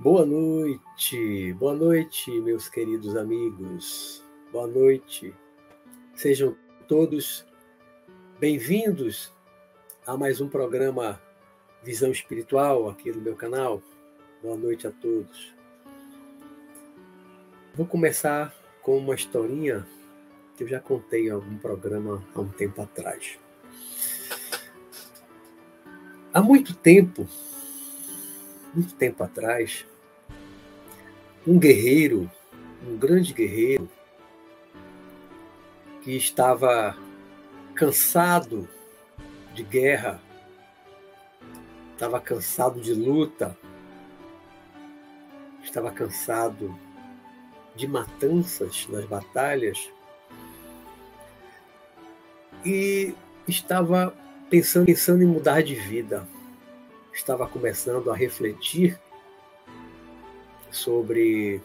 Boa noite, boa noite, meus queridos amigos. Boa noite. Sejam todos bem-vindos a mais um programa Visão Espiritual aqui no meu canal. Boa noite a todos. Vou começar com uma historinha que eu já contei em algum programa há um tempo atrás. Há muito tempo, muito tempo atrás, um guerreiro, um grande guerreiro, que estava cansado de guerra, estava cansado de luta, estava cansado de matanças nas batalhas e estava pensando, pensando em mudar de vida. Estava começando a refletir sobre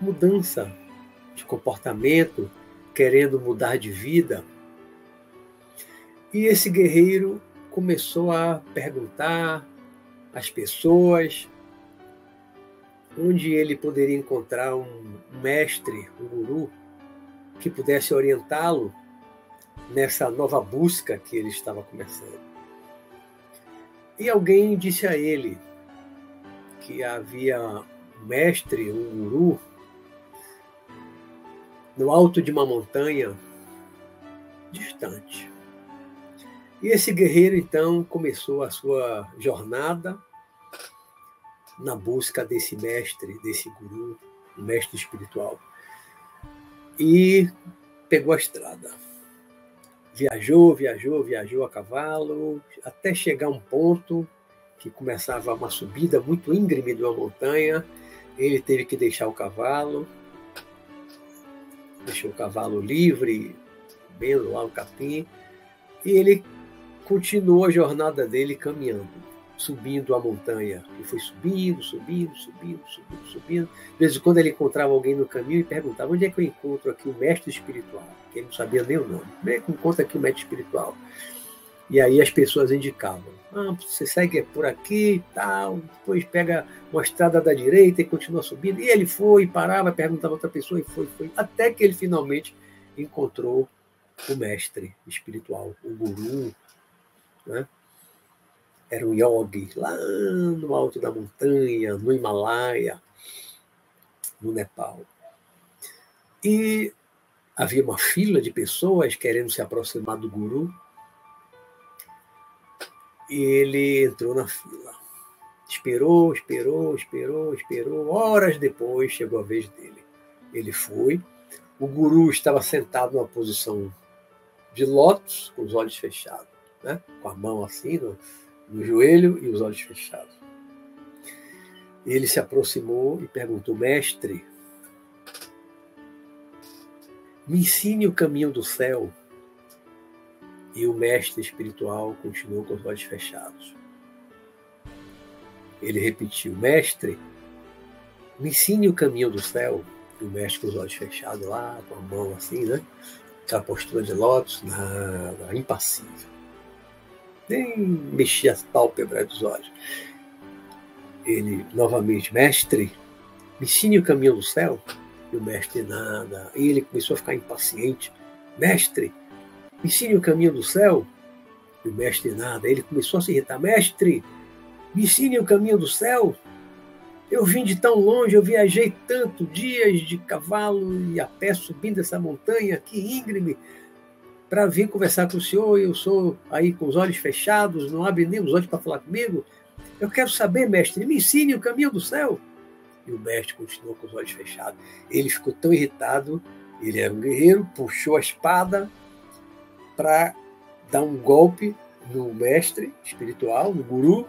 mudança de comportamento, querendo mudar de vida. E esse guerreiro começou a perguntar às pessoas onde ele poderia encontrar um mestre, um guru, que pudesse orientá-lo nessa nova busca que ele estava começando. E alguém disse a ele: que havia um mestre, um guru, no alto de uma montanha distante. E esse guerreiro então começou a sua jornada na busca desse mestre, desse guru, mestre espiritual. E pegou a estrada. Viajou, viajou, viajou a cavalo, até chegar a um ponto que começava uma subida muito íngreme de uma montanha. Ele teve que deixar o cavalo, deixou o cavalo livre, vendo lá o capim, e ele continuou a jornada dele caminhando, subindo a montanha. E foi subindo, subindo, subindo, subindo, subindo. De vez em quando ele encontrava alguém no caminho e perguntava: onde é que eu encontro aqui o mestre espiritual? Que ele não sabia nem o nome. Como é que encontro aqui o mestre espiritual? E aí as pessoas indicavam. Ah, você segue por aqui e tal, depois pega uma estrada da direita e continua subindo. E ele foi, parava, perguntava a outra pessoa e foi, foi, até que ele finalmente encontrou o mestre espiritual, o guru, né? Era um yogi lá no alto da montanha, no Himalaia, no Nepal. E havia uma fila de pessoas querendo se aproximar do guru e ele entrou na fila. Esperou, esperou, esperou, esperou. Horas depois chegou a vez dele. Ele foi. O guru estava sentado numa posição de lótus, com os olhos fechados, né? com a mão assim no, no joelho e os olhos fechados. Ele se aproximou e perguntou: Mestre, me ensine o caminho do céu. E o mestre espiritual continuou com os olhos fechados. Ele repetiu: Mestre, me ensine o caminho do céu. E o mestre com os olhos fechados lá, com a mão assim, né? Aquela postura de lótus, nada, impassível. Nem mexia as pálpebras dos olhos. Ele, novamente, mestre, me ensine o caminho do céu. E o mestre, nada. E ele começou a ficar impaciente. Mestre, ensine o caminho do céu. E o mestre nada. Ele começou a se irritar. Mestre, me ensine o caminho do céu. Eu vim de tão longe, eu viajei tanto, dias de cavalo e a pé subindo essa montanha aqui íngreme, para vir conversar com o senhor. Eu sou aí com os olhos fechados, não abre nem os olhos para falar comigo. Eu quero saber, mestre, me ensine o caminho do céu. E o mestre continuou com os olhos fechados. Ele ficou tão irritado, ele era um guerreiro, puxou a espada, para dar um golpe no mestre espiritual, no guru.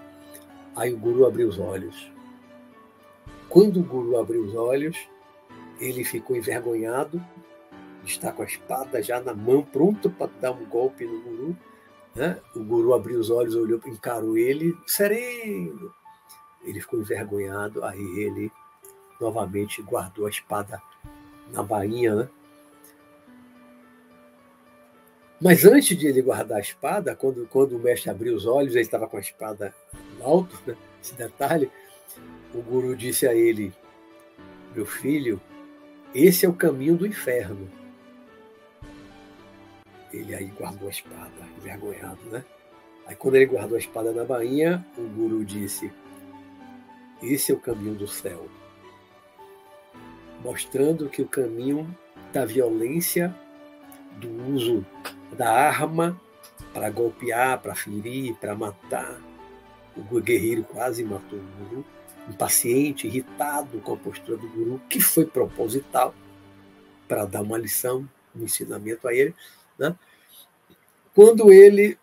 Aí o guru abriu os olhos. Quando o guru abriu os olhos, ele ficou envergonhado, está com a espada já na mão, pronto para dar um golpe no guru. Né? O guru abriu os olhos, olhou, encarou ele, sereno. ele ficou envergonhado, aí ele novamente guardou a espada na bainha, né? Mas antes de ele guardar a espada, quando, quando o mestre abriu os olhos, ele estava com a espada no alto, né? esse detalhe, o guru disse a ele, meu filho, esse é o caminho do inferno. Ele aí guardou a espada, envergonhado, né? Aí quando ele guardou a espada na bainha, o guru disse, esse é o caminho do céu. Mostrando que o caminho da violência, do uso da arma para golpear, para ferir, para matar. O guerreiro quase matou o guru, impaciente, irritado com a postura do guru, que foi proposital para dar uma lição, um ensinamento a ele. Né? Quando ele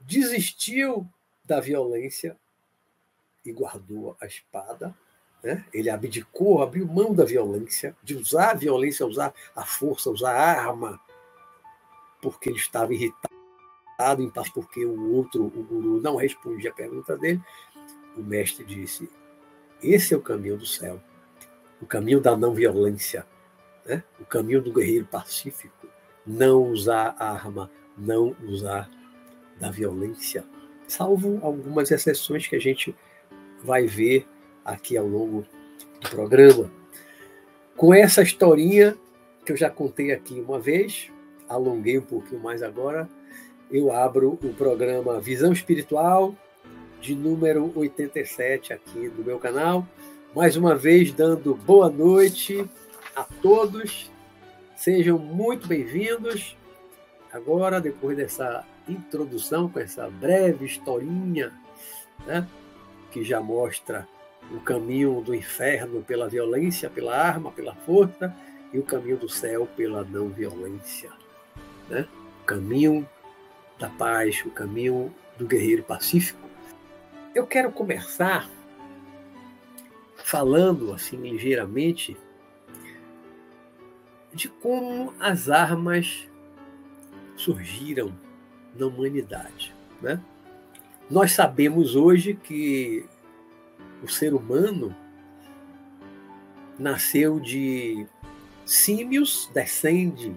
desistiu da violência e guardou a espada, né? ele abdicou, abriu mão da violência, de usar a violência, usar a força, usar a arma porque ele estava irritado, em paz porque o outro, o guru, não respondia a pergunta dele, o mestre disse: Esse é o caminho do céu, o caminho da não violência, né? o caminho do guerreiro pacífico, não usar arma, não usar da violência, salvo algumas exceções que a gente vai ver aqui ao longo do programa. Com essa historinha que eu já contei aqui uma vez, alonguei um pouquinho mais agora, eu abro o programa Visão Espiritual, de número 87 aqui do meu canal. Mais uma vez, dando boa noite a todos. Sejam muito bem-vindos. Agora, depois dessa introdução, com essa breve historinha, né, que já mostra o caminho do inferno pela violência, pela arma, pela força, e o caminho do céu pela não violência né? o caminho da paz, o caminho do guerreiro pacífico. Eu quero começar falando assim ligeiramente de como as armas surgiram na humanidade. Né? Nós sabemos hoje que o ser humano nasceu de símios, descende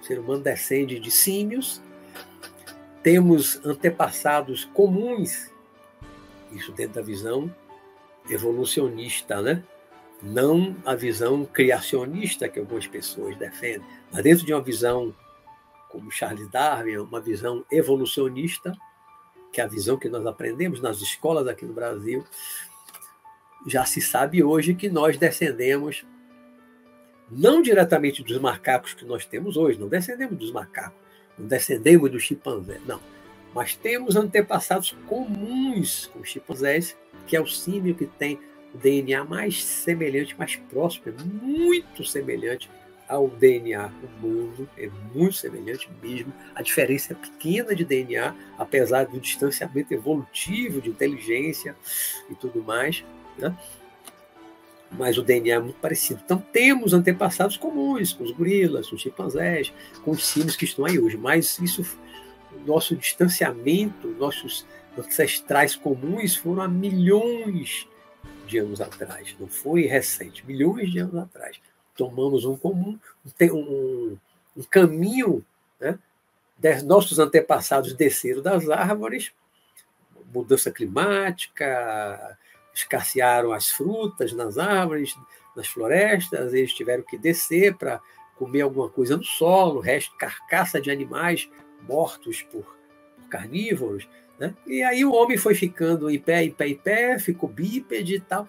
o ser humano descende de símios, temos antepassados comuns, isso dentro da visão evolucionista, né? Não a visão criacionista que algumas pessoas defendem, mas dentro de uma visão como Charles Darwin, uma visão evolucionista, que é a visão que nós aprendemos nas escolas aqui no Brasil, já se sabe hoje que nós descendemos não diretamente dos macacos que nós temos hoje, não descendemos dos macacos, não descendemos dos chimpanzés, não. Mas temos antepassados comuns com os chimpanzés, que é o símio que tem o DNA mais semelhante, mais próximo, é muito semelhante ao DNA humano, é muito semelhante mesmo. A diferença é pequena de DNA, apesar do distanciamento evolutivo de inteligência e tudo mais. Né? mas o DNA é muito parecido. Então, temos antepassados comuns, com os gorilas, com os chimpanzés, com os símios que estão aí hoje, mas isso, nosso distanciamento, nossos ancestrais comuns foram há milhões de anos atrás, não foi recente, milhões de anos atrás. Tomamos um comum, um, um, um caminho, né? nossos antepassados desceram das árvores, mudança climática, escassearam as frutas nas árvores, nas florestas, eles tiveram que descer para comer alguma coisa no solo, resto carcaça de animais mortos por, por carnívoros. Né? E aí o homem foi ficando em pé, em pé, em pé, ficou bípede e tal.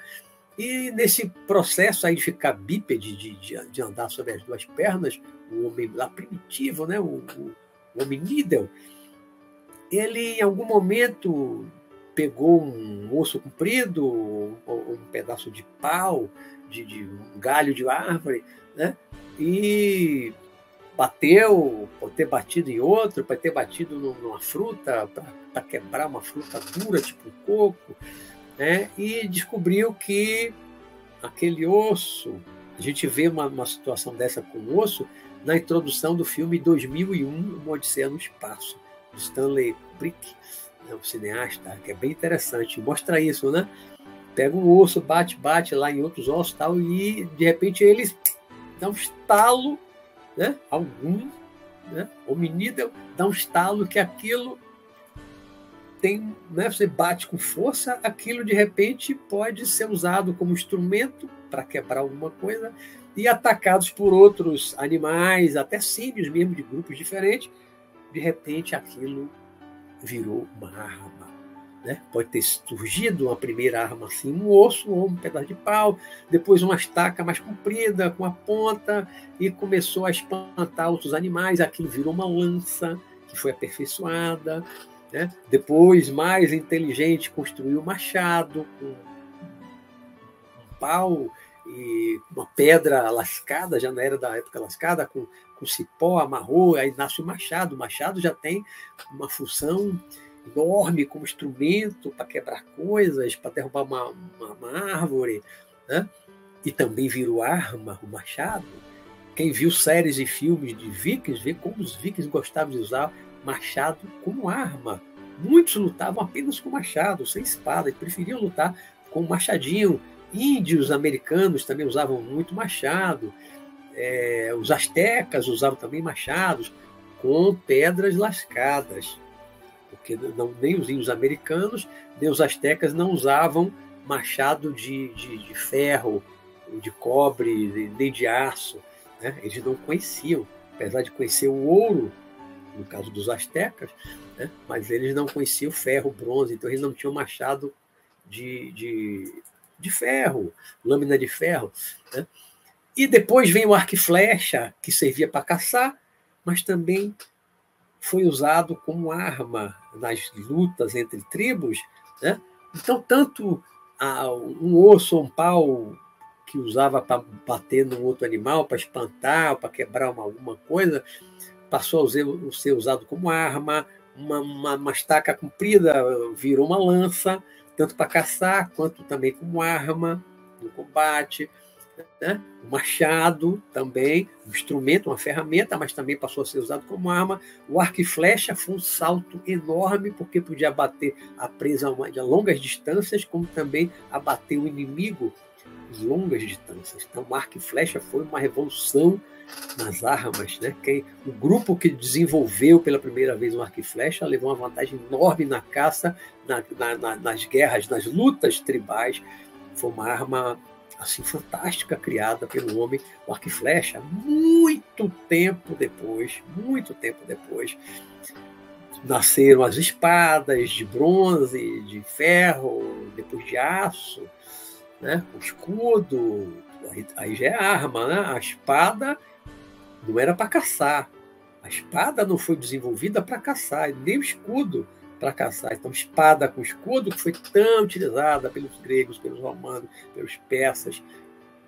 E nesse processo aí de ficar bípede, de, de, de andar sobre as duas pernas, o homem lá primitivo, né? o, o, o homem ele em algum momento pegou um osso comprido, um pedaço de pau, de, de, um galho de árvore, né? e bateu, pode ter batido em outro, pode ter batido numa fruta para quebrar uma fruta dura, tipo um coco, né? e descobriu que aquele osso, a gente vê uma, uma situação dessa com o osso na introdução do filme 2001, Uma Odisseia no Espaço, de Stanley Kubrick, é um cineasta, que é bem interessante, mostra isso, né? pega um osso, bate, bate lá em outros ossos tal, e de repente eles dá um estalo, né? algum né? hominídeo dá um estalo que aquilo tem, né? você bate com força, aquilo de repente pode ser usado como instrumento para quebrar alguma coisa e atacados por outros animais, até símios mesmo de grupos diferentes, de repente aquilo virou uma arma. Né? Pode ter surgido uma primeira arma assim, um osso ou um pedaço de pau, depois uma estaca mais comprida, com a ponta, e começou a espantar outros animais. Aquilo virou uma lança que foi aperfeiçoada. Né? Depois, mais inteligente, construiu machado com um pau e uma pedra lascada, já não era da época lascada, com, com cipó, amarrou, aí nasce o machado. O machado já tem uma função enorme como instrumento para quebrar coisas, para derrubar uma, uma, uma árvore, né? e também virou arma, o machado. Quem viu séries e filmes de vikings vê como os vikings gostavam de usar machado como arma. Muitos lutavam apenas com machado, sem espada, e preferiam lutar com machadinho. Índios americanos também usavam muito machado. É, os astecas usavam também machados com pedras lascadas porque não, nem os índios americanos, nem os astecas não usavam machado de, de, de ferro, de cobre, nem de aço. Né? Eles não conheciam, apesar de conhecer o ouro, no caso dos astecas, né? mas eles não conheciam ferro, bronze, então eles não tinham machado de, de, de ferro, lâmina de ferro. Né? E depois vem o arco e flecha, que servia para caçar, mas também foi usado como arma nas lutas entre tribos. Né? Então, tanto a, um osso ou um pau que usava para bater num outro animal, para espantar, para quebrar uma, alguma coisa, passou a ser usado como arma, uma, uma, uma estaca comprida virou uma lança, tanto para caçar quanto também como arma no combate né? o machado também, um instrumento, uma ferramenta, mas também passou a ser usado como arma. O arco e flecha foi um salto enorme, porque podia abater a presa a longas distâncias, como também abater o inimigo em longas distâncias. Então, o arco e flecha foi uma revolução nas armas. Né? Quem, o grupo que desenvolveu pela primeira vez o arco e flecha levou uma vantagem enorme na caça, na, na, na, nas guerras, nas lutas tribais. Foi uma arma assim fantástica criada pelo homem, o arco e flecha, muito tempo depois, muito tempo depois, nasceram as espadas de bronze, de ferro, depois de aço, né? o escudo, aí, já é arma, né? a espada não era para caçar, a espada não foi desenvolvida para caçar, nem o escudo para caçar. Então, espada com escudo, que foi tão utilizada pelos gregos, pelos romanos, pelos persas,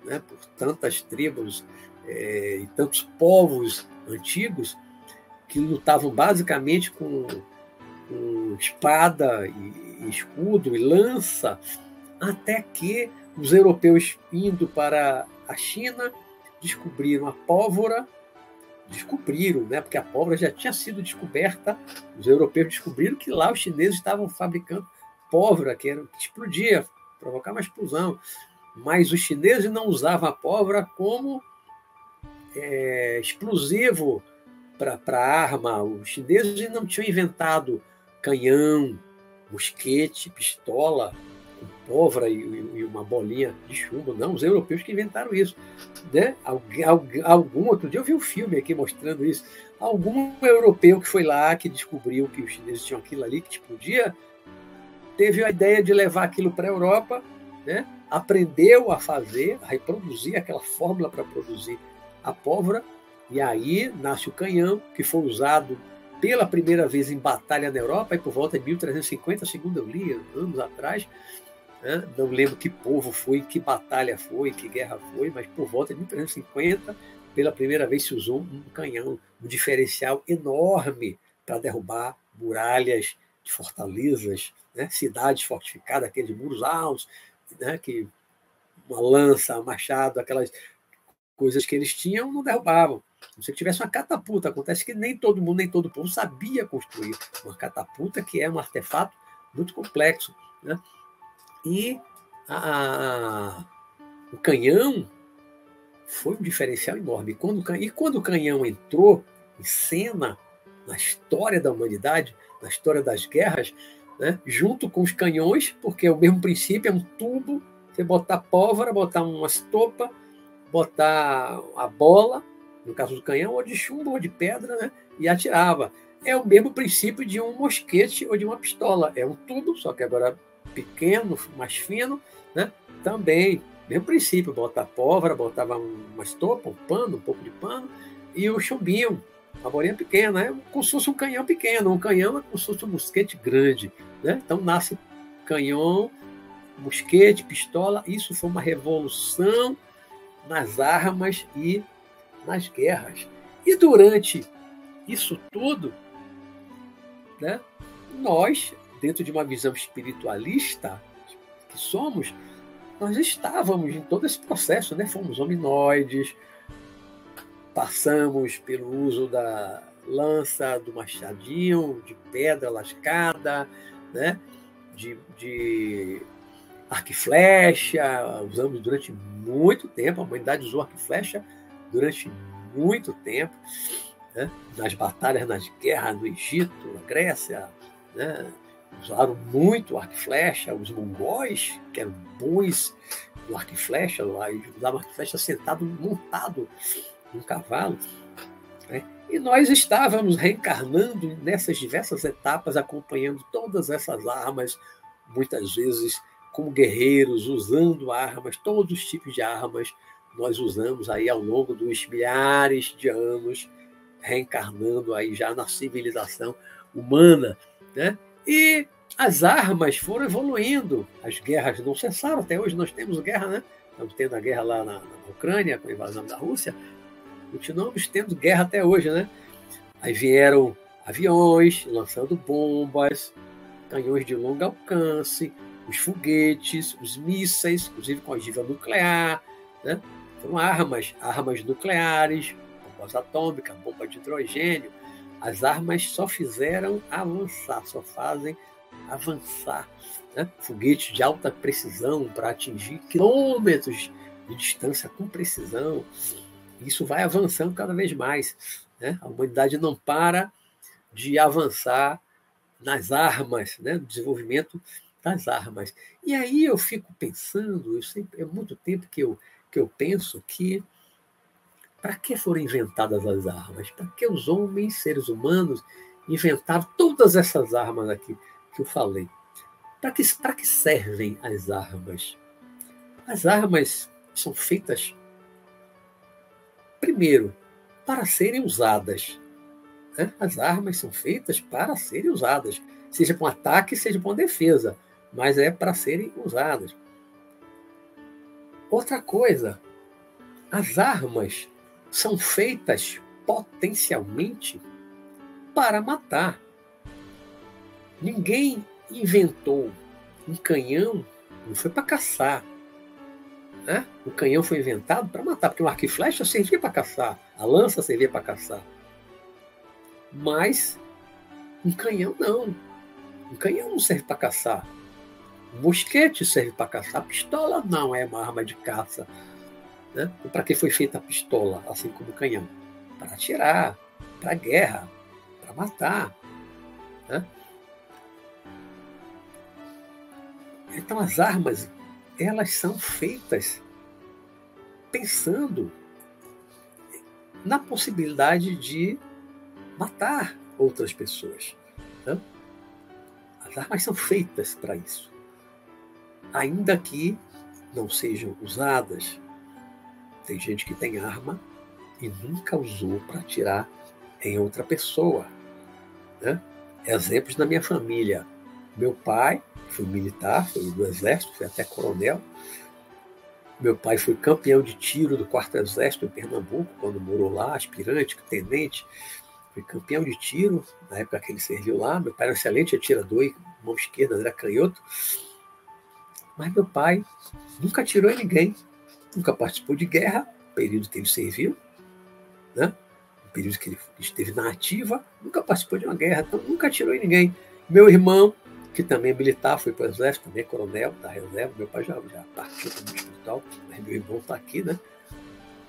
né, por tantas tribos é, e tantos povos antigos que lutavam basicamente com, com espada e, e escudo e lança, até que os europeus indo para a China descobriram a pólvora descobriram, né? porque a pólvora já tinha sido descoberta, os europeus descobriram que lá os chineses estavam fabricando pólvora, que, era, que explodia, provocar uma explosão. Mas os chineses não usavam a pólvora como é, explosivo para arma. Os chineses não tinham inventado canhão, mosquete, pistola, pólvora e, e, uma bolinha de chumbo. Não, os europeus que inventaram isso. Né? Algum, algum outro dia eu vi um filme aqui mostrando isso. Algum europeu que foi lá, que descobriu que os chineses tinham aquilo ali, que explodia, teve a ideia de levar aquilo para a Europa, né? aprendeu a fazer, a reproduzir aquela fórmula para produzir a pólvora, e aí nasce o canhão, que foi usado pela primeira vez em batalha na Europa, e por volta de 1350, segundo eu li, anos atrás, né? Não lembro que povo foi, que batalha foi, que guerra foi, mas por volta de 1350, pela primeira vez se usou um canhão, um diferencial enorme para derrubar muralhas de fortalezas, né? cidades fortificadas, aqueles muros altos, né? que uma lança, um machado, aquelas coisas que eles tinham, não derrubavam. Se tivesse uma catapulta, acontece que nem todo mundo, nem todo povo sabia construir uma catapulta, que é um artefato muito complexo. Né? E a, o canhão foi um diferencial enorme. Quando, e quando o canhão entrou em cena na história da humanidade, na história das guerras, né, junto com os canhões, porque é o mesmo princípio, é um tubo, você botar pólvora, botar uma estopa, botar a bola, no caso do canhão, ou de chumbo ou de pedra, né, e atirava. É o mesmo princípio de um mosquete ou de uma pistola. É um tubo, só que agora pequeno, mais fino, né? Também, mesmo princípio, botar pólvora, botava uma estopa, um pano, um pouco de pano, e o chumbinho, uma bolinha pequena, né? como se fosse um canhão pequeno. Um canhão é como se fosse um mosquete grande. Né? Então nasce canhão, mosquete, pistola. Isso foi uma revolução nas armas e nas guerras. E durante isso tudo, né, nós, dentro de uma visão espiritualista que somos, nós estávamos em todo esse processo, né? Fomos hominoides, passamos pelo uso da lança, do machadinho, de pedra lascada, né? de, de arco e flecha, usamos durante muito tempo, a humanidade usou arco e flecha durante muito tempo, né? nas batalhas, nas guerras no Egito, na Grécia, né? Usaram muito arco e flecha, os mongóis, que eram bons do arco e flecha, usavam arco e flecha sentado, montado um cavalo. Né? E nós estávamos reencarnando nessas diversas etapas, acompanhando todas essas armas, muitas vezes como guerreiros, usando armas, todos os tipos de armas nós usamos aí ao longo dos milhares de anos, reencarnando aí já na civilização humana. Né? E as armas foram evoluindo, as guerras não cessaram, até hoje nós temos guerra, né? Estamos tendo a guerra lá na, na Ucrânia, com a invasão da Rússia, continuamos tendo guerra até hoje, né? Aí vieram aviões lançando bombas, canhões de longo alcance, os foguetes, os mísseis, inclusive com ogiva nuclear, né? Foram armas, armas nucleares, bombas atômicas, bomba de hidrogênio. As armas só fizeram avançar, só fazem avançar. Né? Foguetes de alta precisão para atingir quilômetros de distância com precisão isso vai avançando cada vez mais. Né? A humanidade não para de avançar nas armas, né? no desenvolvimento das armas. E aí eu fico pensando, eu sempre, é muito tempo que eu, que eu penso que para que foram inventadas as armas? Para que os homens, seres humanos, inventaram todas essas armas aqui que eu falei? Para que, que servem as armas? As armas são feitas Primeiro, para serem usadas. Né? As armas são feitas para serem usadas, seja para um ataque, seja para uma defesa, mas é para serem usadas. Outra coisa, as armas são feitas potencialmente para matar. Ninguém inventou um canhão, não foi para caçar. Né? O canhão foi inventado para matar, porque o arco e flecha servia para caçar, a lança servia para caçar. Mas um canhão não. Um canhão não serve para caçar. Um mosquete serve para caçar. A pistola não é uma arma de caça. Né? Para que foi feita a pistola, assim como o canhão? Para atirar, para guerra, para matar. Né? Então as armas elas são feitas pensando na possibilidade de matar outras pessoas. Né? As armas são feitas para isso. Ainda que não sejam usadas. Tem gente que tem arma e nunca usou para atirar em outra pessoa. Né? Exemplos da minha família. Meu pai foi militar, foi do exército, foi até coronel. Meu pai foi campeão de tiro do quarto exército em Pernambuco, quando morou lá, aspirante, tenente. Foi campeão de tiro na época que ele serviu lá. Meu pai era um excelente atirador, mão esquerda, era canhoto. Mas meu pai nunca atirou em ninguém, nunca participou de guerra, período que ele serviu, né? o período que ele esteve na ativa, nunca participou de uma guerra, então nunca atirou em ninguém. Meu irmão que também é militar, foi para o exército, também é coronel da reserva. Meu pai já, já partiu para o hospital, mas meu irmão está aqui, né?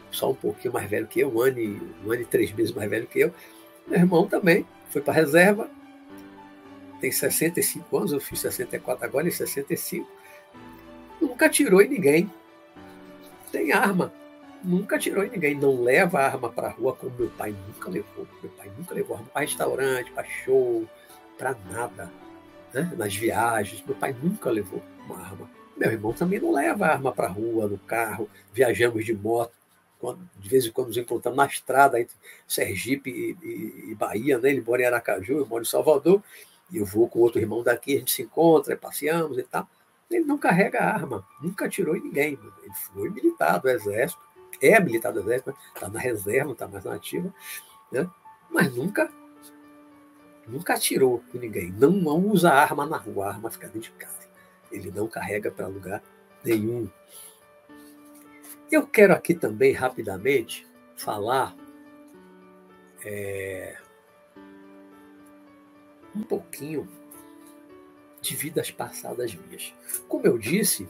Só um pouquinho mais velho que eu, um ano, e, um ano e três meses mais velho que eu. Meu irmão também foi para a reserva, tem 65 anos, eu fiz 64 agora, em 65. Nunca atirou em ninguém. Tem arma. Nunca atirou em ninguém. Não leva arma para rua como meu pai nunca levou. Meu pai nunca levou arma para restaurante, para show, para nada né? nas viagens. Meu pai nunca levou uma arma. Meu irmão também não leva arma para rua, no carro, viajamos de moto. De vez em quando nos encontramos na estrada entre Sergipe e, e, e, Bahia, né? ele mora em Aracaju, eu moro em Salvador, e eu vou com outro irmão daqui, a gente se encontra, passeamos e tal. Ele não carrega arma, nunca atirou em ninguém. Ele foi militar do Exército, é militar do Exército, está na reserva, está mais na ativa, né? mas nunca Nunca atirou em ninguém. Não, não usa arma na rua, a arma fica dentro de casa. Ele não carrega para lugar nenhum. Eu quero aqui também, rapidamente, falar é, um pouquinho de vidas passadas minhas. Como eu disse,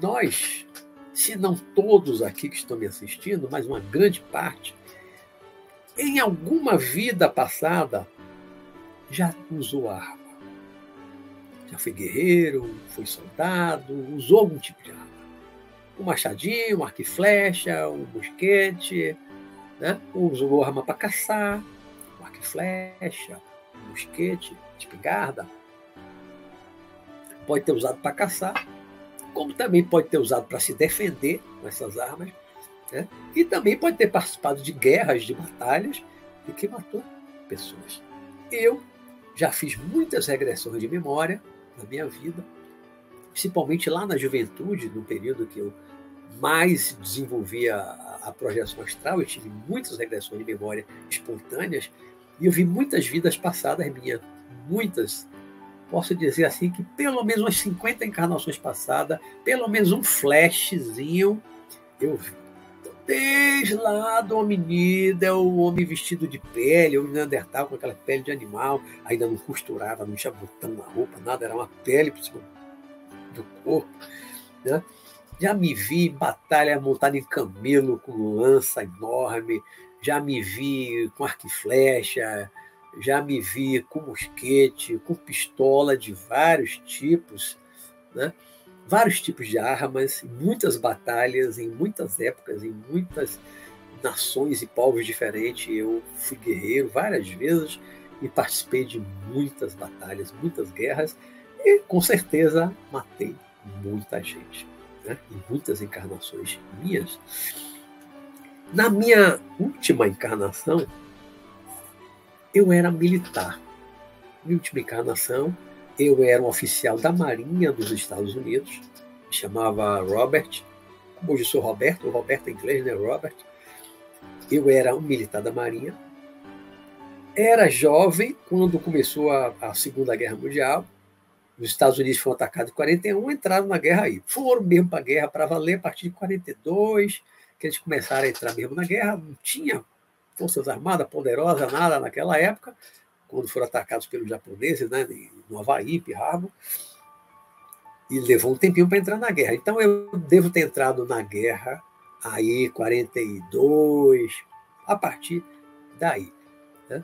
nós, se não todos aqui que estão me assistindo, mas uma grande parte, em alguma vida passada, já usou arma. Já foi guerreiro, foi soldado, usou algum tipo de arma. Um machadinho, um arco e flecha, um mosquete, né? usou arma para caçar, um arco e flecha, um mosquete, espingarda. Pode ter usado para caçar, como também pode ter usado para se defender com essas armas, né? e também pode ter participado de guerras, de batalhas, e que matou pessoas. Eu já fiz muitas regressões de memória na minha vida, principalmente lá na juventude, no período que eu mais desenvolvia a, projeção astral, eu tive muitas regressões de memória espontâneas e eu vi muitas vidas passadas minhas, muitas. Posso dizer assim que pelo menos umas 50 encarnações passadas, pelo menos um flashzinho eu vi desde lá do hominídeo, o homem vestido de pele, o Neandertal com aquela pele de animal, ainda não costurava, não tinha botão na roupa, nada, era uma pele por cima do corpo. Né? Já me vi em batalha montada em camelo com lança enorme, já me vi com arco e flecha, já me vi com mosquete, com pistola de vários tipos, né? vários tipos de armas, muitas batalhas, em muitas épocas, em muitas nações e povos diferentes. Eu fui guerreiro várias vezes e participei de muitas batalhas, muitas guerras e com certeza matei muita gente, né? em muitas encarnações minhas. Na minha última encarnação, eu era militar. Última encarnação, eu era um oficial da Marinha dos Estados Unidos, me chamava Robert, como hoje sou Roberto, Roberto em inglês, né? Robert. Eu era um militar da Marinha. Era jovem quando começou a, a Segunda Guerra Mundial. Os Estados Unidos foram atacados em 41, entraram na guerra aí. Foram mesmo para a guerra para valer a partir de 42, que eles começaram a entrar mesmo na guerra. Não tinha forças armadas poderosas, nada naquela época quando foram atacados pelos japoneses, né, no Havaí, Pearl e levou um tempinho para entrar na guerra. Então eu devo ter entrado na guerra aí 42, a partir daí. Né?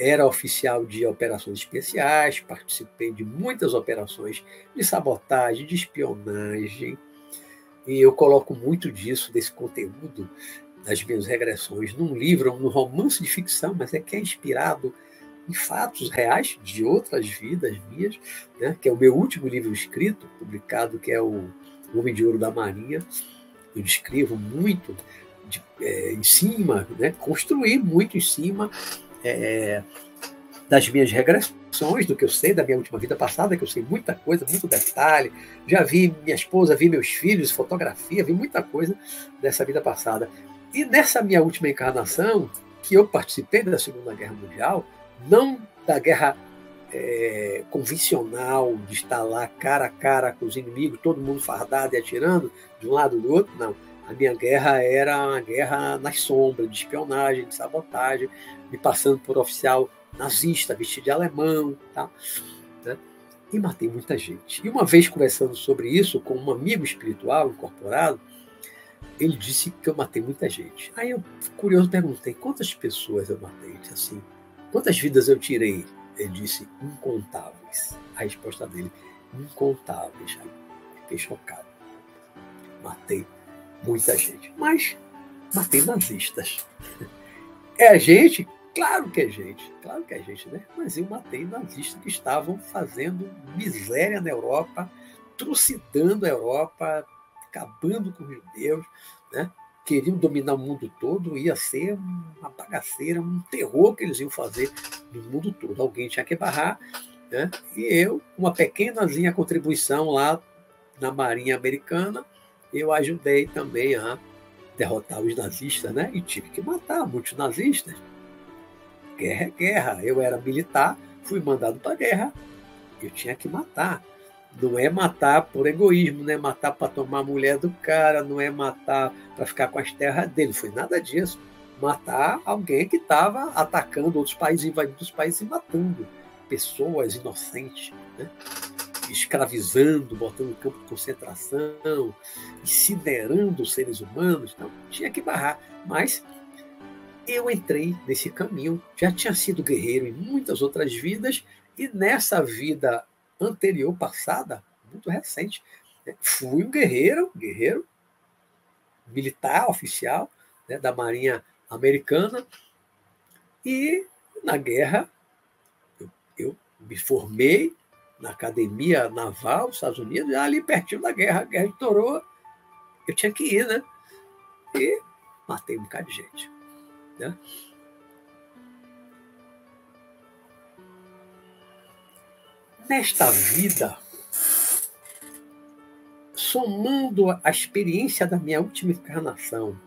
Era oficial de operações especiais, participei de muitas operações de sabotagem, de espionagem, e eu coloco muito disso, desse conteúdo das minhas regressões, num livro, num romance de ficção, mas é que é inspirado em fatos reais de outras vidas minhas, né, que é o meu último livro escrito, publicado, que é o Homem de Ouro da Marinha. Eu descrevo muito de, é, em cima, né, construí muito em cima é, das minhas regressões, do que eu sei da minha última vida passada, que eu sei muita coisa, muito detalhe. Já vi minha esposa, vi meus filhos, fotografia, vi muita coisa dessa vida passada. E nessa minha última encarnação, que eu participei da Segunda Guerra Mundial, não da guerra é, convencional, de estar lá cara a cara com os inimigos, todo mundo fardado e atirando de um lado do outro, não. A minha guerra era uma guerra nas sombras, de espionagem, de sabotagem, me passando por oficial nazista, vestido de alemão, tá? Né? e matei muita gente. E uma vez conversando sobre isso com um amigo espiritual incorporado, ele disse que eu matei muita gente. Aí eu, curioso, perguntei quantas pessoas eu matei. Disse assim, quantas vidas eu tirei? Ele disse, incontáveis. A resposta dele, incontáveis. Aí fiquei chocado. Matei muita gente. Mas matei nazistas. É a gente Claro que é gente, claro que é gente, né? Mas eu matei nazistas que estavam fazendo miséria na Europa, trucidando a Europa, acabando com os judeus, né? Queriam dominar o mundo todo, ia ser uma bagaceira, um terror que eles iam fazer no mundo todo. Alguém tinha que barrar, né? E eu, uma pequenazinha contribuição lá na Marinha Americana, eu ajudei também a derrotar os nazistas, né? E tive que matar muitos nazistas guerra é guerra. Eu era militar, fui mandado para a guerra, eu tinha que matar. Não é matar por egoísmo, não é matar para tomar a mulher do cara, não é matar para ficar com as terras dele, foi nada disso. Matar alguém que estava atacando outros países, invadindo os países e matando pessoas inocentes, né? escravizando, botando em campo de concentração, incinerando seres humanos. Então, tinha que barrar. Mas eu entrei nesse caminho, já tinha sido guerreiro em muitas outras vidas, e nessa vida anterior, passada, muito recente, né, fui um guerreiro, guerreiro militar, oficial, né, da Marinha Americana, e na guerra eu, eu me formei na Academia Naval dos Estados Unidos, ali pertinho da guerra, a guerra estourou, eu tinha que ir, né? E matei um bocado de gente. Né? Nesta vida, somando a experiência da minha última encarnação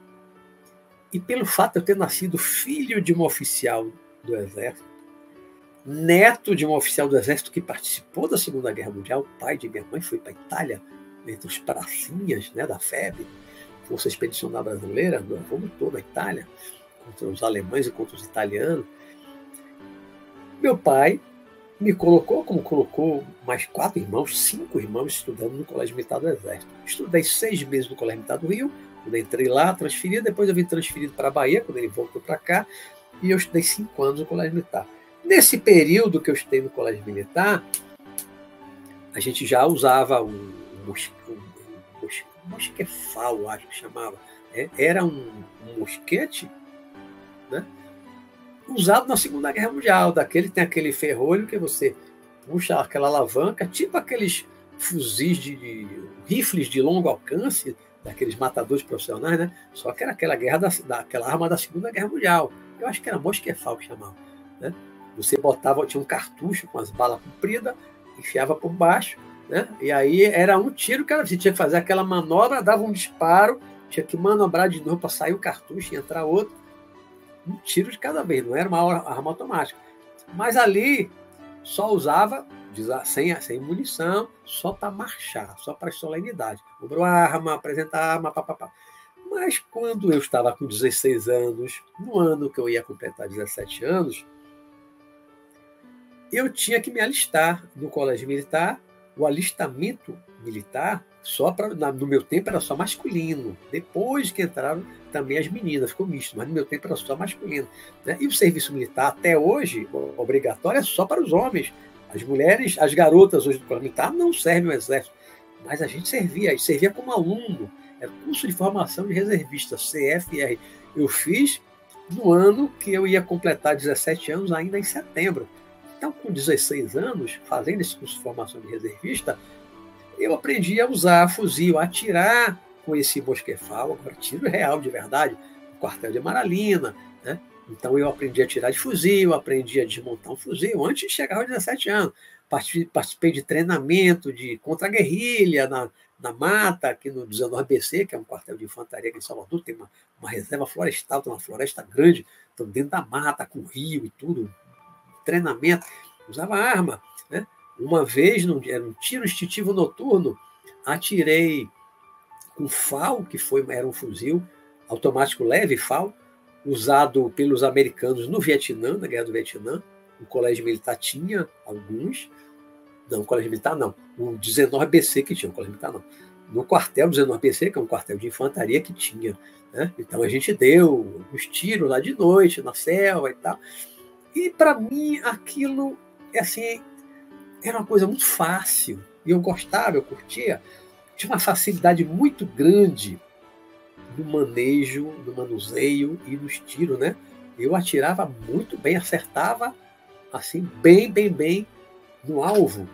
e pelo fato de eu ter nascido filho de um oficial do Exército, neto de um oficial do Exército que participou da Segunda Guerra Mundial, pai de minha mãe foi para a Itália, entre os pracinhas né, da FEB, Força Expedicionária Brasileira, do avô todo da Itália contra os alemães e contra os italianos. Meu pai me colocou, como colocou mais quatro irmãos, cinco irmãos, estudando no Colégio Militar do Exército. Estudei seis meses no Colégio Militar do Rio, quando entrei lá, transferi, depois eu vim transferido para a Bahia, quando ele voltou para cá, e eu estudei cinco anos no Colégio Militar. Nesse período que eu estudei no Colégio Militar, a gente já usava um, mosque, um, um mosquefal, acho que chamava. É, era um, um mosquete né? Usado na Segunda Guerra Mundial. Daquele tem aquele ferrolho que você puxa aquela alavanca, tipo aqueles fuzis de, de rifles de longo alcance, daqueles matadores profissionais, né? Só que era aquela guerra da, daquela arma da Segunda Guerra Mundial. Eu acho que era mosquefal que chamava, né? Você botava, tinha um cartucho com as balas compridas, enfiava por baixo, né? E aí era um tiro que você tinha que fazer aquela manobra, dava um disparo, tinha que manobrar de novo para sair o cartucho e entrar outro um tiro de cada vez, não era uma arma automática. Mas ali só usava sem, sem munição, só para marchar, só para solenidade. Comprou arma, apresentar arma, papapá. Mas quando eu estava com 16 anos, no ano que eu ia completar 17 anos, eu tinha que me alistar no colégio militar. O alistamento militar, só pra, no meu tempo, era só masculino. Depois que entraram também as meninas, ficou misto, mas no meu tempo era só masculino. Né? E o serviço militar, até hoje, obrigatório, é só para os homens. As mulheres, as garotas hoje do colégio militar não servem ao exército, mas a gente servia, servia como aluno, era curso de formação de reservista, CFR. Eu fiz no ano que eu ia completar 17 anos, ainda em setembro. Então, com 16 anos, fazendo esse curso de formação de reservista, eu aprendi a usar fuzil, a atirar com esse bosquefal, agora tiro real de verdade, no quartel de Amaralina, né? Então eu aprendi a tirar de fuzil, aprendi a desmontar um fuzil antes de chegar aos 17 anos. Participei de treinamento de contra-guerrilha na, na mata, aqui no 19 BC, que é um quartel de infantaria aqui em Salvador, tem uma, uma reserva florestal, tem uma floresta grande, então dentro da mata, com rio e tudo, treinamento, usava arma. Uma vez, num, era um tiro instintivo noturno, atirei com FAL, que foi, era um fuzil automático leve FAL, usado pelos americanos no Vietnã, na Guerra do Vietnã. O colégio militar tinha alguns. Não, no colégio militar não. O 19BC que tinha, o colégio militar não. No quartel 19BC, que é um quartel de infantaria que tinha. Né? Então a gente deu os tiros lá de noite, na selva e tal. E para mim aquilo, é assim, era uma coisa muito fácil. E eu gostava, eu curtia. Tinha uma facilidade muito grande no manejo, no manuseio e nos tiros, né? Eu atirava muito bem, acertava assim, bem, bem, bem no alvo.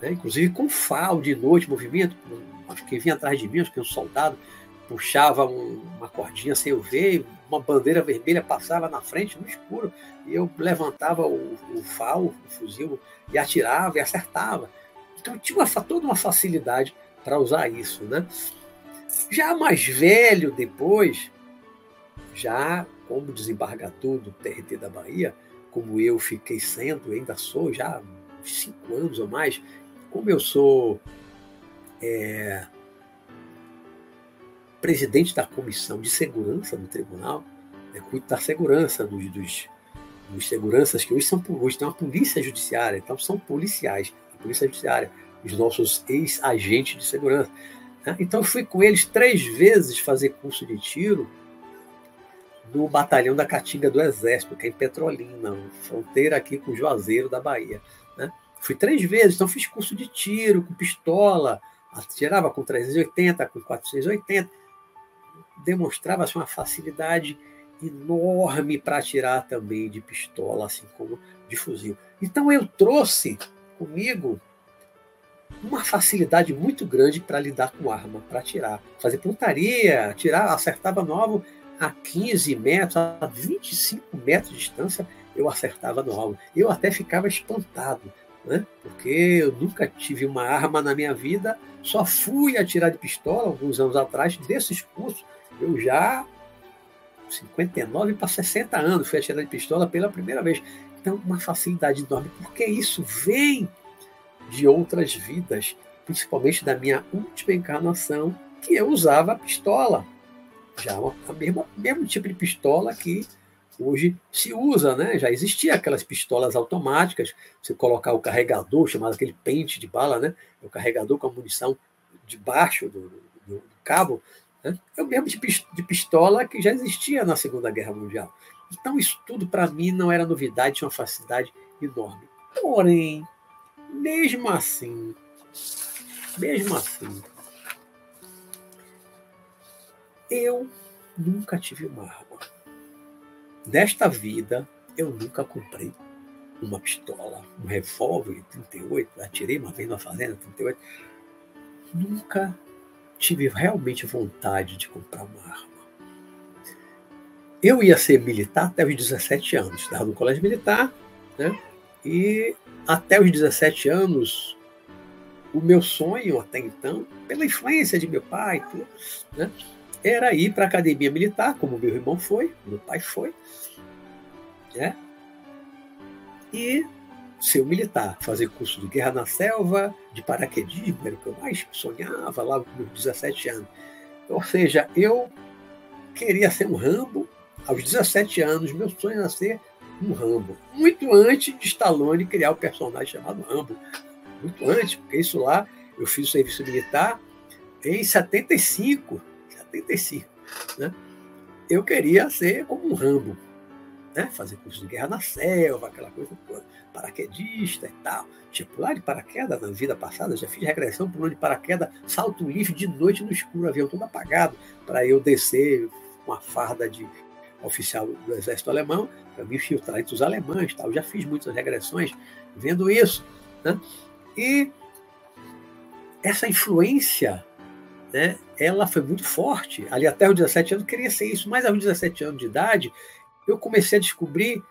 Né? Inclusive com fal de noite, movimento. Acho que vinha atrás de mim, acho que um soldado puxava um, uma cordinha sem eu ver, uma bandeira vermelha passava na frente, no escuro, e eu levantava o, o fal, o fuzil, e atirava e acertava. Então tinha uma, toda uma facilidade para usar isso. Né? Já mais velho depois, já como desembargador do TRT da Bahia, como eu fiquei sendo, ainda sou já cinco anos ou mais, como eu sou é, presidente da comissão de segurança do tribunal, né, cuido da segurança dos, dos, dos, seguranças que hoje são hoje tem uma polícia judiciária, então são policiais, polícia judiciária, os nossos ex-agentes de segurança. Né? Então fui com eles três vezes fazer curso de tiro no batalhão da Caatinga do Exército, que é em Petrolina, fronteira aqui com o Juazeiro da Bahia. Né? Fui três vezes, então fiz curso de tiro com pistola, atirava com 380, com 480, demonstrava assim, uma facilidade enorme para atirar também de pistola, assim como de fuzil. Então eu trouxe comigo uma facilidade muito grande para lidar com arma, para atirar, fazer pontaria, atirar, acertava no alvo a 15 metros, a 25 metros de distância, eu acertava no alvo. Eu até ficava espantado, né? porque eu nunca tive uma arma na minha vida, só fui atirar de pistola alguns anos atrás, desses cursos, eu já 59 para 60 anos fui atirar de pistola pela primeira vez. Então, uma facilidade enorme, porque isso vem de outras vidas, principalmente da minha última encarnação, que eu usava a pistola. Já o mesmo, mesmo tipo de pistola que hoje se usa, né? Já existia aquelas pistolas automáticas, você colocar o carregador, chamado aquele pente de bala, né? O carregador com a munição debaixo do, do, do cabo, né? Mesmo de pistola que já existia na Segunda Guerra Mundial. Então, isso tudo para mim não era novidade, tinha uma facilidade enorme. Porém, mesmo assim, mesmo assim, eu nunca tive uma arma. Desta vida, eu nunca comprei uma pistola, um revólver 38, atirei uma vez na fazenda 38. Nunca tive realmente vontade de comprar uma arma. Eu ia ser militar até os 17 anos, estava no colégio militar, né? E até os 17 anos, o meu sonho até então, pela influência de meu pai, tudo, né? era ir para a academia militar, como meu irmão foi, meu pai foi, né? E ser um militar, fazer curso de guerra na selva, de paraquedismo, era o que eu mais sonhava lá meus 17 anos. Ou seja, eu queria ser um Rambo. Aos 17 anos, meu sonho era ser um Rambo. Muito antes de Stallone criar o personagem chamado Rambo. Muito antes, porque isso lá, eu fiz o serviço militar em 75. 75. Né? Eu queria ser como um Rambo né? fazer curso de guerra na selva, aquela coisa toda, paraquedista e tal. Tinha pular de paraquedas na vida passada, já fiz regressão pulando de paraquedas, salto livre de noite no escuro, avião todo apagado, para eu descer com a farda de oficial do exército alemão, para me infiltrar entre os alemães tal. Já fiz muitas regressões vendo isso. Né? E essa influência né, ela foi muito forte. Ali até os 17 anos queria ser isso, mas aos 17 anos de idade eu comecei a descobrir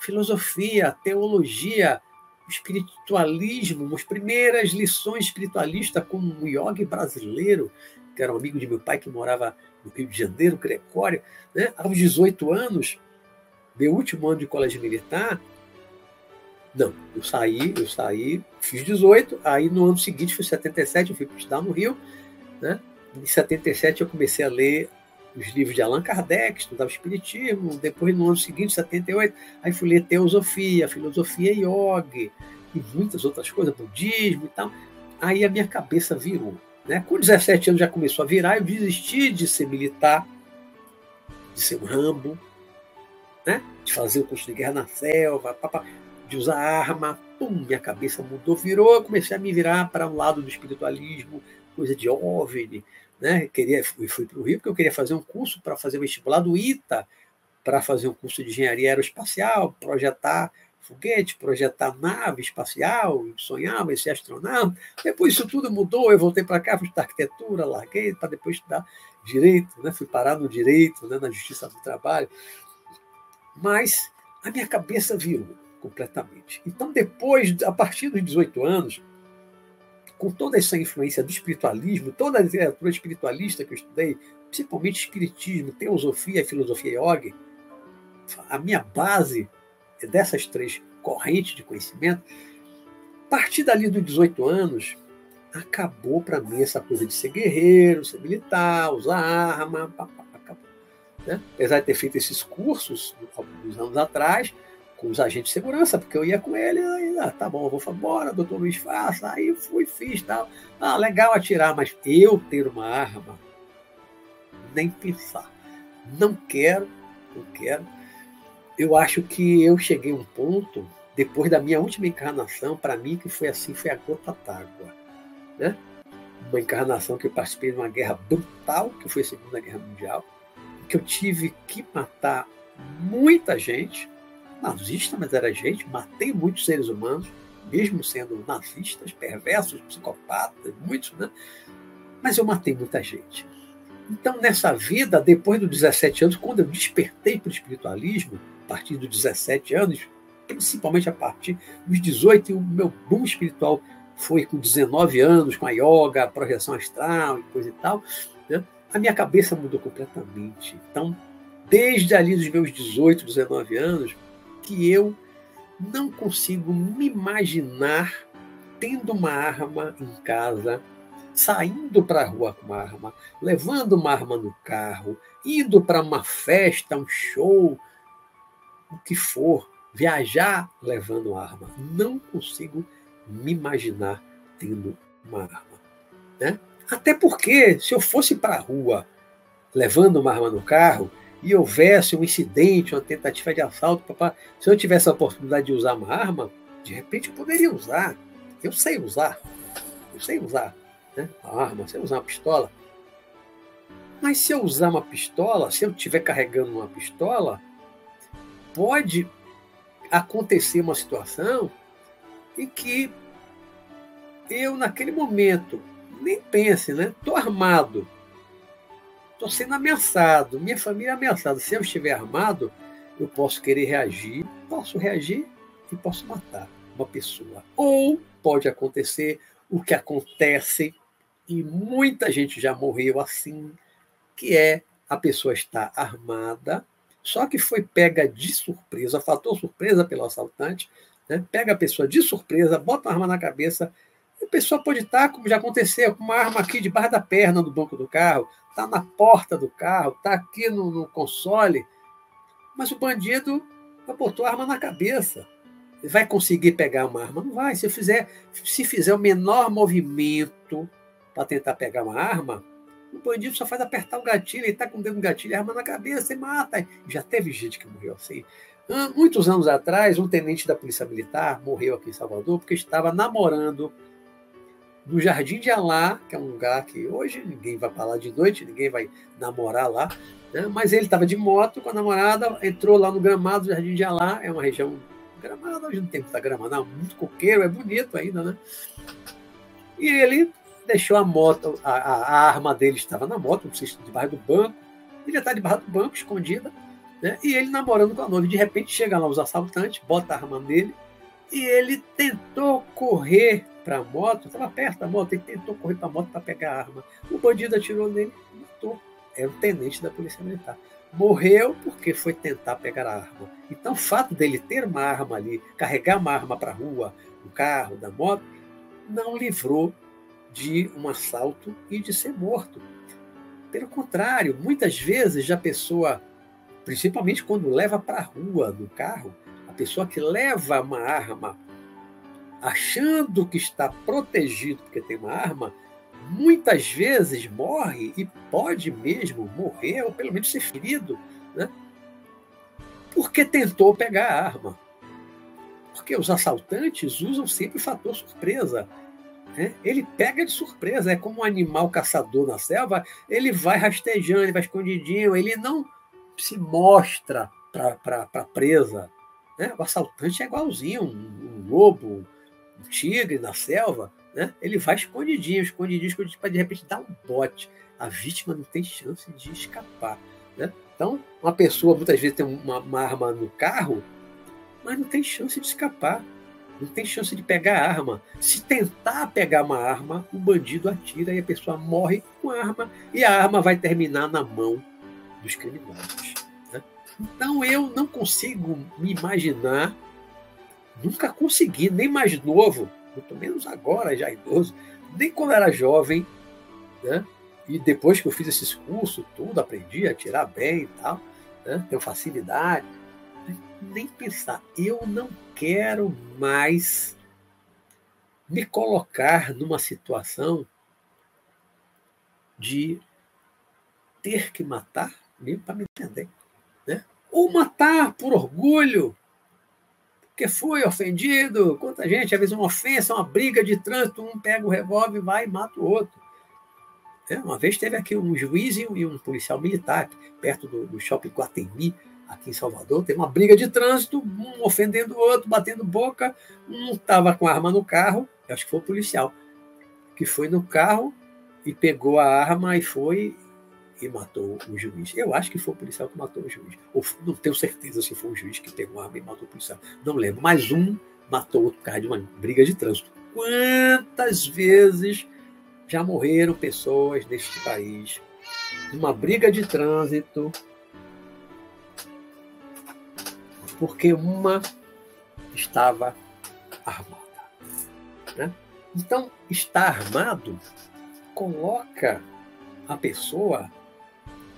filosofia, teologia, espiritualismo, as primeiras lições espiritualistas com um yogi brasileiro, que era um amigo de meu pai que morava no Rio de Janeiro, Gregório. Né? Aos 18 anos, meu último ano de colégio militar, não, eu saí, eu saí, fiz 18, aí no ano seguinte, fui 77, eu fui estudar no Rio, né? Em 77 eu comecei a ler os livros de Allan Kardec, estudava Espiritismo, depois no ano seguinte, 78, aí fui ler Teosofia, Filosofia e Yoga, e muitas outras coisas, budismo e tal. Aí a minha cabeça virou. Né? Com 17 anos já começou a virar, eu desisti de ser militar, de ser um rambo, né? de fazer o curso de guerra na selva, de usar arma. Pum, minha cabeça mudou, virou, eu comecei a me virar para o um lado do espiritualismo, coisa de OVNI. Né? Queria, fui, fui para o Rio porque eu queria fazer um curso para fazer vestibular do ITA, para fazer um curso de engenharia aeroespacial, projetar foguete, projetar nave espacial, sonhava em ser astronauta. Depois isso tudo mudou, eu voltei para cá, fui estudar arquitetura, larguei para depois estudar direito, né? fui parar no direito, né? na justiça do trabalho. Mas a minha cabeça virou completamente. Então, depois, a partir dos 18 anos, com toda essa influência do espiritualismo, toda a literatura espiritualista que eu estudei, principalmente espiritismo, teosofia, filosofia yoga, a minha base dessas três correntes de conhecimento, a partir dali dos 18 anos, acabou para mim essa coisa de ser guerreiro, ser militar, usar arma, acabou. Né? Apesar de ter feito esses cursos alguns anos atrás, com os agentes de segurança, porque eu ia com ele, aí, ah, tá bom, eu vou embora, doutor Luiz faça, aí fui, fiz tal. Ah, legal atirar, mas eu ter uma arma, nem pensar. Não quero, não quero eu acho que eu cheguei a um ponto, depois da minha última encarnação, para mim, que foi assim, foi a gota d'água. Né? Uma encarnação que eu participei de uma guerra brutal, que foi a Segunda Guerra Mundial, que eu tive que matar muita gente, nazista, mas era gente, matei muitos seres humanos, mesmo sendo nazistas, perversos, psicopatas, muitos, né? Mas eu matei muita gente. Então, nessa vida, depois dos 17 anos, quando eu despertei para o espiritualismo, a partir dos 17 anos, principalmente a partir dos 18, e o meu boom espiritual foi com 19 anos, com a yoga, a projeção astral e coisa e tal, né? a minha cabeça mudou completamente. Então, desde ali dos meus 18, 19 anos, que eu não consigo me imaginar tendo uma arma em casa, saindo para a rua com uma arma, levando uma arma no carro, indo para uma festa, um show, o que for, viajar levando arma. Não consigo me imaginar tendo uma arma. Né? Até porque, se eu fosse para a rua levando uma arma no carro e houvesse um incidente, uma tentativa de assalto, papai, se eu tivesse a oportunidade de usar uma arma, de repente eu poderia usar. Eu sei usar. Eu sei usar né? uma arma, sei usar uma pistola. Mas se eu usar uma pistola, se eu estiver carregando uma pistola, pode acontecer uma situação em que eu, naquele momento, nem pense, né? Estou armado, estou sendo ameaçado, minha família é ameaçada. Se eu estiver armado, eu posso querer reagir, posso reagir e posso matar uma pessoa. Ou pode acontecer o que acontece e muita gente já morreu assim, que é a pessoa estar armada, só que foi pega de surpresa, fator surpresa pelo assaltante, né? pega a pessoa de surpresa, bota uma arma na cabeça, e a pessoa pode estar, como já aconteceu, com uma arma aqui debaixo da perna do banco do carro, está na porta do carro, está aqui no, no, console, mas o bandido botou a arma na cabeça. Ele vai conseguir pegar uma arma? Não vai. Se fizer, se fizer o menor movimento para tentar pegar uma arma, o bandido só faz apertar o gatilho, ele está com o dedo no gatilho, arma na cabeça e mata. Já teve gente que morreu assim. Muitos anos atrás, um tenente da Polícia Militar morreu aqui em Salvador porque estava namorando no Jardim de Alá, que é um lugar que hoje ninguém vai lá de noite, ninguém vai namorar lá, né? mas ele estava de moto com a namorada, entrou lá no gramado do Jardim de Alá, é uma região gramada, hoje não tem muita grama, não, muito coqueiro, é bonito ainda, né? E ele deixou a moto, a, a arma dele estava na moto, debaixo do banco, ele está debaixo do banco, escondida, né? e ele namorando com a noiva. De repente chegam lá os assaltantes, bota a arma nele, e ele tentou correr para a moto, estava perto da moto, ele tentou correr para a moto para pegar a arma. O bandido atirou nele e matou. Era o tenente da Polícia Militar. Morreu porque foi tentar pegar a arma. Então, o fato dele ter uma arma ali, carregar uma arma para a rua, o carro, da moto, não livrou de um assalto e de ser morto. Pelo contrário, muitas vezes a pessoa, principalmente quando leva para a rua no carro, a pessoa que leva uma arma achando que está protegido porque tem uma arma, muitas vezes morre e pode mesmo morrer, ou pelo menos ser ferido, né? porque tentou pegar a arma. Porque os assaltantes usam sempre o fator surpresa. Né? Ele pega de surpresa, é como um animal caçador na selva, ele vai rastejando, ele vai escondidinho, ele não se mostra para a presa. Né? O assaltante é igualzinho, um, um lobo, tigre na selva, né? ele vai escondidinho, escondidinho, escondidinho, para de repente dar um bote. A vítima não tem chance de escapar. Né? Então, uma pessoa muitas vezes tem uma, uma arma no carro, mas não tem chance de escapar. Não tem chance de pegar a arma. Se tentar pegar uma arma, o bandido atira e a pessoa morre com a arma e a arma vai terminar na mão dos criminosos. Né? Então eu não consigo me imaginar, nunca consegui, nem mais novo, muito menos agora, já idoso, nem quando era jovem, né? e depois que eu fiz esses cursos, tudo, aprendi a tirar bem e tal, né? tenho facilidade nem pensar. Eu não quero mais me colocar numa situação de ter que matar, mesmo para me entender. Né? Ou matar por orgulho, porque foi ofendido. Quanta gente, às vezes, uma ofensa, uma briga de trânsito, um pega o revólver, vai e mata o outro. É, uma vez teve aqui um juiz e um policial militar, perto do, do shopping Guatemi, aqui em Salvador, teve uma briga de trânsito, um ofendendo o outro, batendo boca, um estava com a arma no carro, acho que foi o policial, que foi no carro e pegou a arma e foi e matou o juiz. Eu acho que foi o policial que matou o juiz. Ou não tenho certeza se foi o juiz que pegou a arma e matou o policial. Não lembro. Mas um matou outro causa de uma briga de trânsito. Quantas vezes já morreram pessoas neste país numa briga de trânsito porque uma estava armada. Né? Então, estar armado coloca a pessoa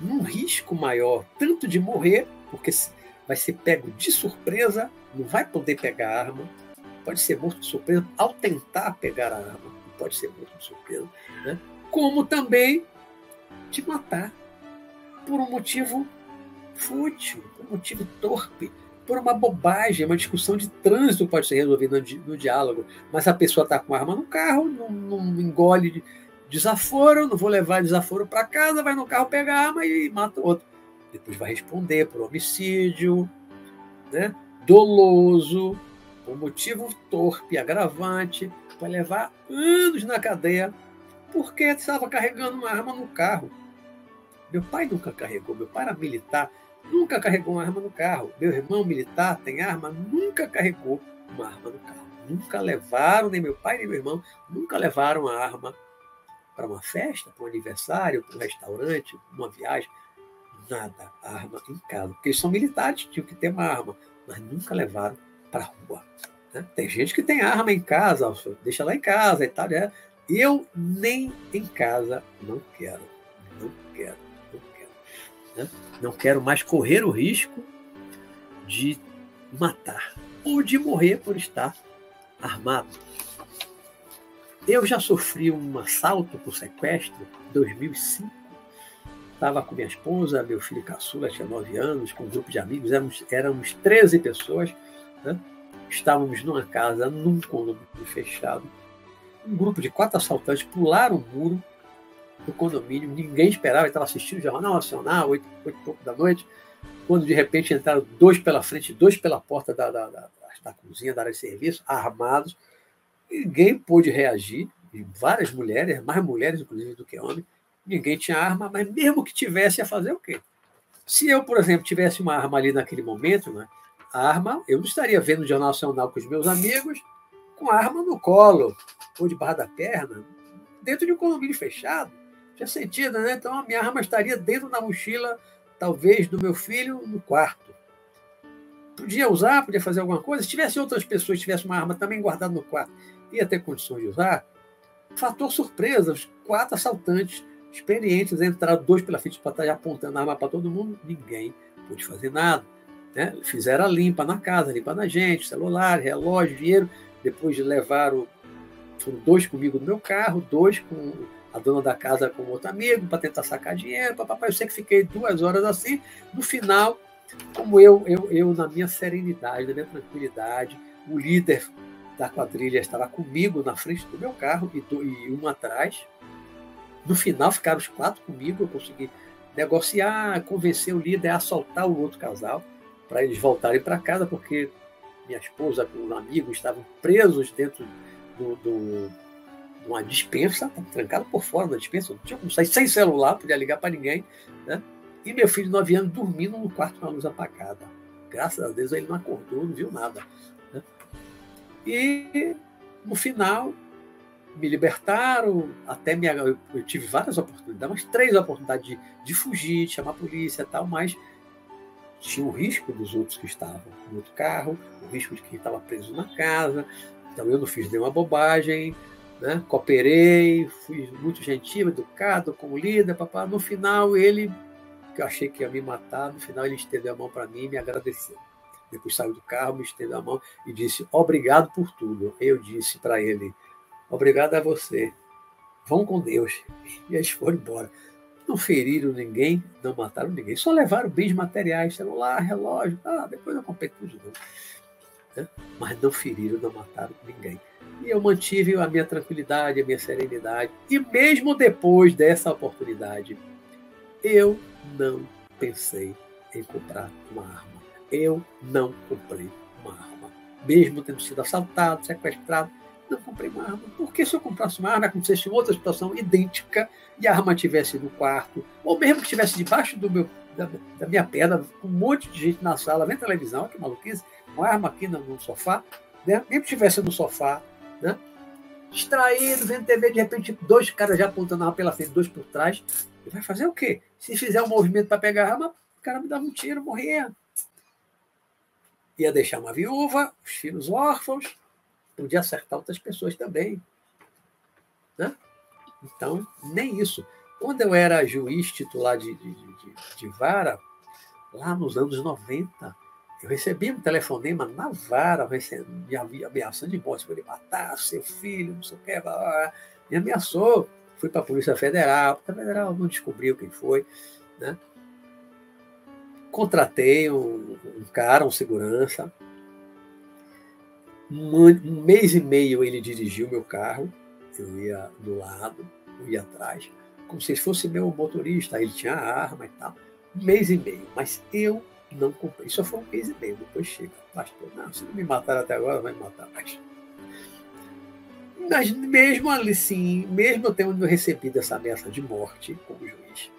num risco maior, tanto de morrer, porque vai ser pego de surpresa, não vai poder pegar a arma, pode ser morto de surpresa ao tentar pegar a arma, pode ser morto de surpresa, né? como também de matar por um motivo fútil, por um motivo torpe, por uma bobagem, uma discussão de trânsito pode ser resolvida no, no diálogo, mas a pessoa está com arma no carro, não, não engole desaforo, não vou levar desaforo para casa, vai no carro pegar arma e mata o outro. Depois vai responder por homicídio, né? doloso, por motivo torpe, agravante, vai levar anos na cadeia porque estava carregando uma arma no carro. Meu pai nunca carregou, meu pai era militar, nunca carregou uma arma no carro. Meu irmão militar tem arma, nunca carregou uma arma no carro. Nunca levaram, nem meu pai nem meu irmão, nunca levaram a arma para uma festa, para um aniversário, para um restaurante, uma viagem. Nada, arma em casa. Porque eles são militares, tinham que ter uma arma, mas nunca levaram para a rua. Né? Tem gente que tem arma em casa, deixa lá em casa e tal. Né? Eu nem em casa não quero. Não quero. Né? Não quero mais correr o risco de matar ou de morrer por estar armado. Eu já sofri um assalto por sequestro em 2005. Estava com minha esposa, meu filho caçula tinha 9 anos, com um grupo de amigos, éramos, éramos 13 pessoas. Né? Estávamos numa casa, num condomínio fechado. Um grupo de quatro assaltantes pularam o muro do condomínio, ninguém esperava, estava assistindo o Jornal Nacional, oito, oito e pouco da noite, quando de repente entraram dois pela frente, dois pela porta da, da, da, da cozinha, da área de serviço, armados, ninguém pôde reagir, várias mulheres, mais mulheres inclusive do que homens, ninguém tinha arma, mas mesmo que tivesse, ia fazer o quê? Se eu, por exemplo, tivesse uma arma ali naquele momento, né, a arma, eu não estaria vendo o Jornal Nacional com os meus amigos com a arma no colo ou debaixo da perna, dentro de um condomínio fechado tinha sentido, né? Então a minha arma estaria dentro da mochila, talvez, do meu filho no quarto. Podia usar, podia fazer alguma coisa. Se tivesse outras pessoas, tivesse uma arma também guardada no quarto, ia ter condições de usar. Fator surpresa: os quatro assaltantes experientes entraram, dois pela frente para estar apontando a arma para todo mundo, ninguém pôde fazer nada. Né? Fizeram a limpa na casa, limpa na gente, celular, relógio, dinheiro, depois levaram foram dois comigo no meu carro, dois com a dona da casa com outro amigo para tentar sacar dinheiro. Papai, eu sei que fiquei duas horas assim. No final, como eu, eu, eu na minha serenidade, na minha tranquilidade, o líder da quadrilha estava comigo na frente do meu carro e, do, e um atrás. No final, ficaram os quatro comigo. Eu consegui negociar, convencer o líder a assaltar o outro casal para eles voltarem para casa, porque minha esposa com um amigo estavam presos dentro do, do, de uma dispensa, trancado por fora da dispensa, não tinha como sair sem celular, podia ligar para ninguém. Né? E meu filho de 9 anos dormindo no quarto com a luz apagada. Graças a Deus ele não acordou, não viu nada. E no final me libertaram, até me, eu, tive várias oportunidades, umas três oportunidades de, de fugir, de chamar a polícia e tal, mas tinha o risco dos outros que estavam no outro carro, o risco de quem estava preso na casa. Então eu não fiz nenhuma bobagem, né? cooperei, fui muito gentil, educado com o líder. Papai. No final, ele, que eu achei que ia me matar, no final ele estendeu a mão para mim e me agradeceu. Depois saiu do carro, me estendeu a mão e disse: Obrigado por tudo. Eu disse para ele: Obrigado a você. Vão com Deus. E eles foram embora. Não feriram ninguém, não mataram ninguém, só levaram bens materiais, celular, relógio. Ah, depois eu comprei tudo novo. Né? Mas não feriram, não mataram ninguém. E eu mantive a minha tranquilidade, a minha serenidade. E mesmo depois dessa oportunidade, eu não pensei em comprar uma arma. Eu não comprei uma arma. Mesmo tendo sido assaltado, sequestrado, não comprei uma arma. Porque se eu comprasse uma arma, acontecesse outra situação idêntica e a arma estivesse no quarto, ou mesmo que estivesse debaixo do meu, da, da, minha perna, com um monte de gente na sala, vendo televisão, que maluquice, uma arma aqui no, no sofá, né? mesmo que estivesse no sofá, né? distraído, vendo TV, de repente, dois caras já apontando a arma pela frente, dois por trás, vai fazer o quê? Se fizer um movimento para pegar a arma, o cara me dava um tiro, morria. Ia deixar uma viúva, os filhos órfãos, podia acertar outras pessoas também. Né? Então, nem isso. Quando eu era juiz titular de, de, de, de vara, lá nos anos 90, eu recebi um telefonema na vara, me ameaçando de morte, ele matar seu filho, não sei o que, me ameaçou. Fui para a Polícia Federal, a Federal não descobriu quem foi. Né? Contratei um, um cara, um segurança, um, um mês e meio ele dirigiu meu carro, eu ia do lado, eu ia atrás, como se fosse meu motorista, ele tinha arma e tal. Um mês e meio, mas eu não comprei. Só foi um mês e meio, depois chega. Pastor, não, se não me mataram até agora, vai me matar mais. Mas mesmo ali, sim, mesmo eu tendo recebido essa ameaça de morte como juiz,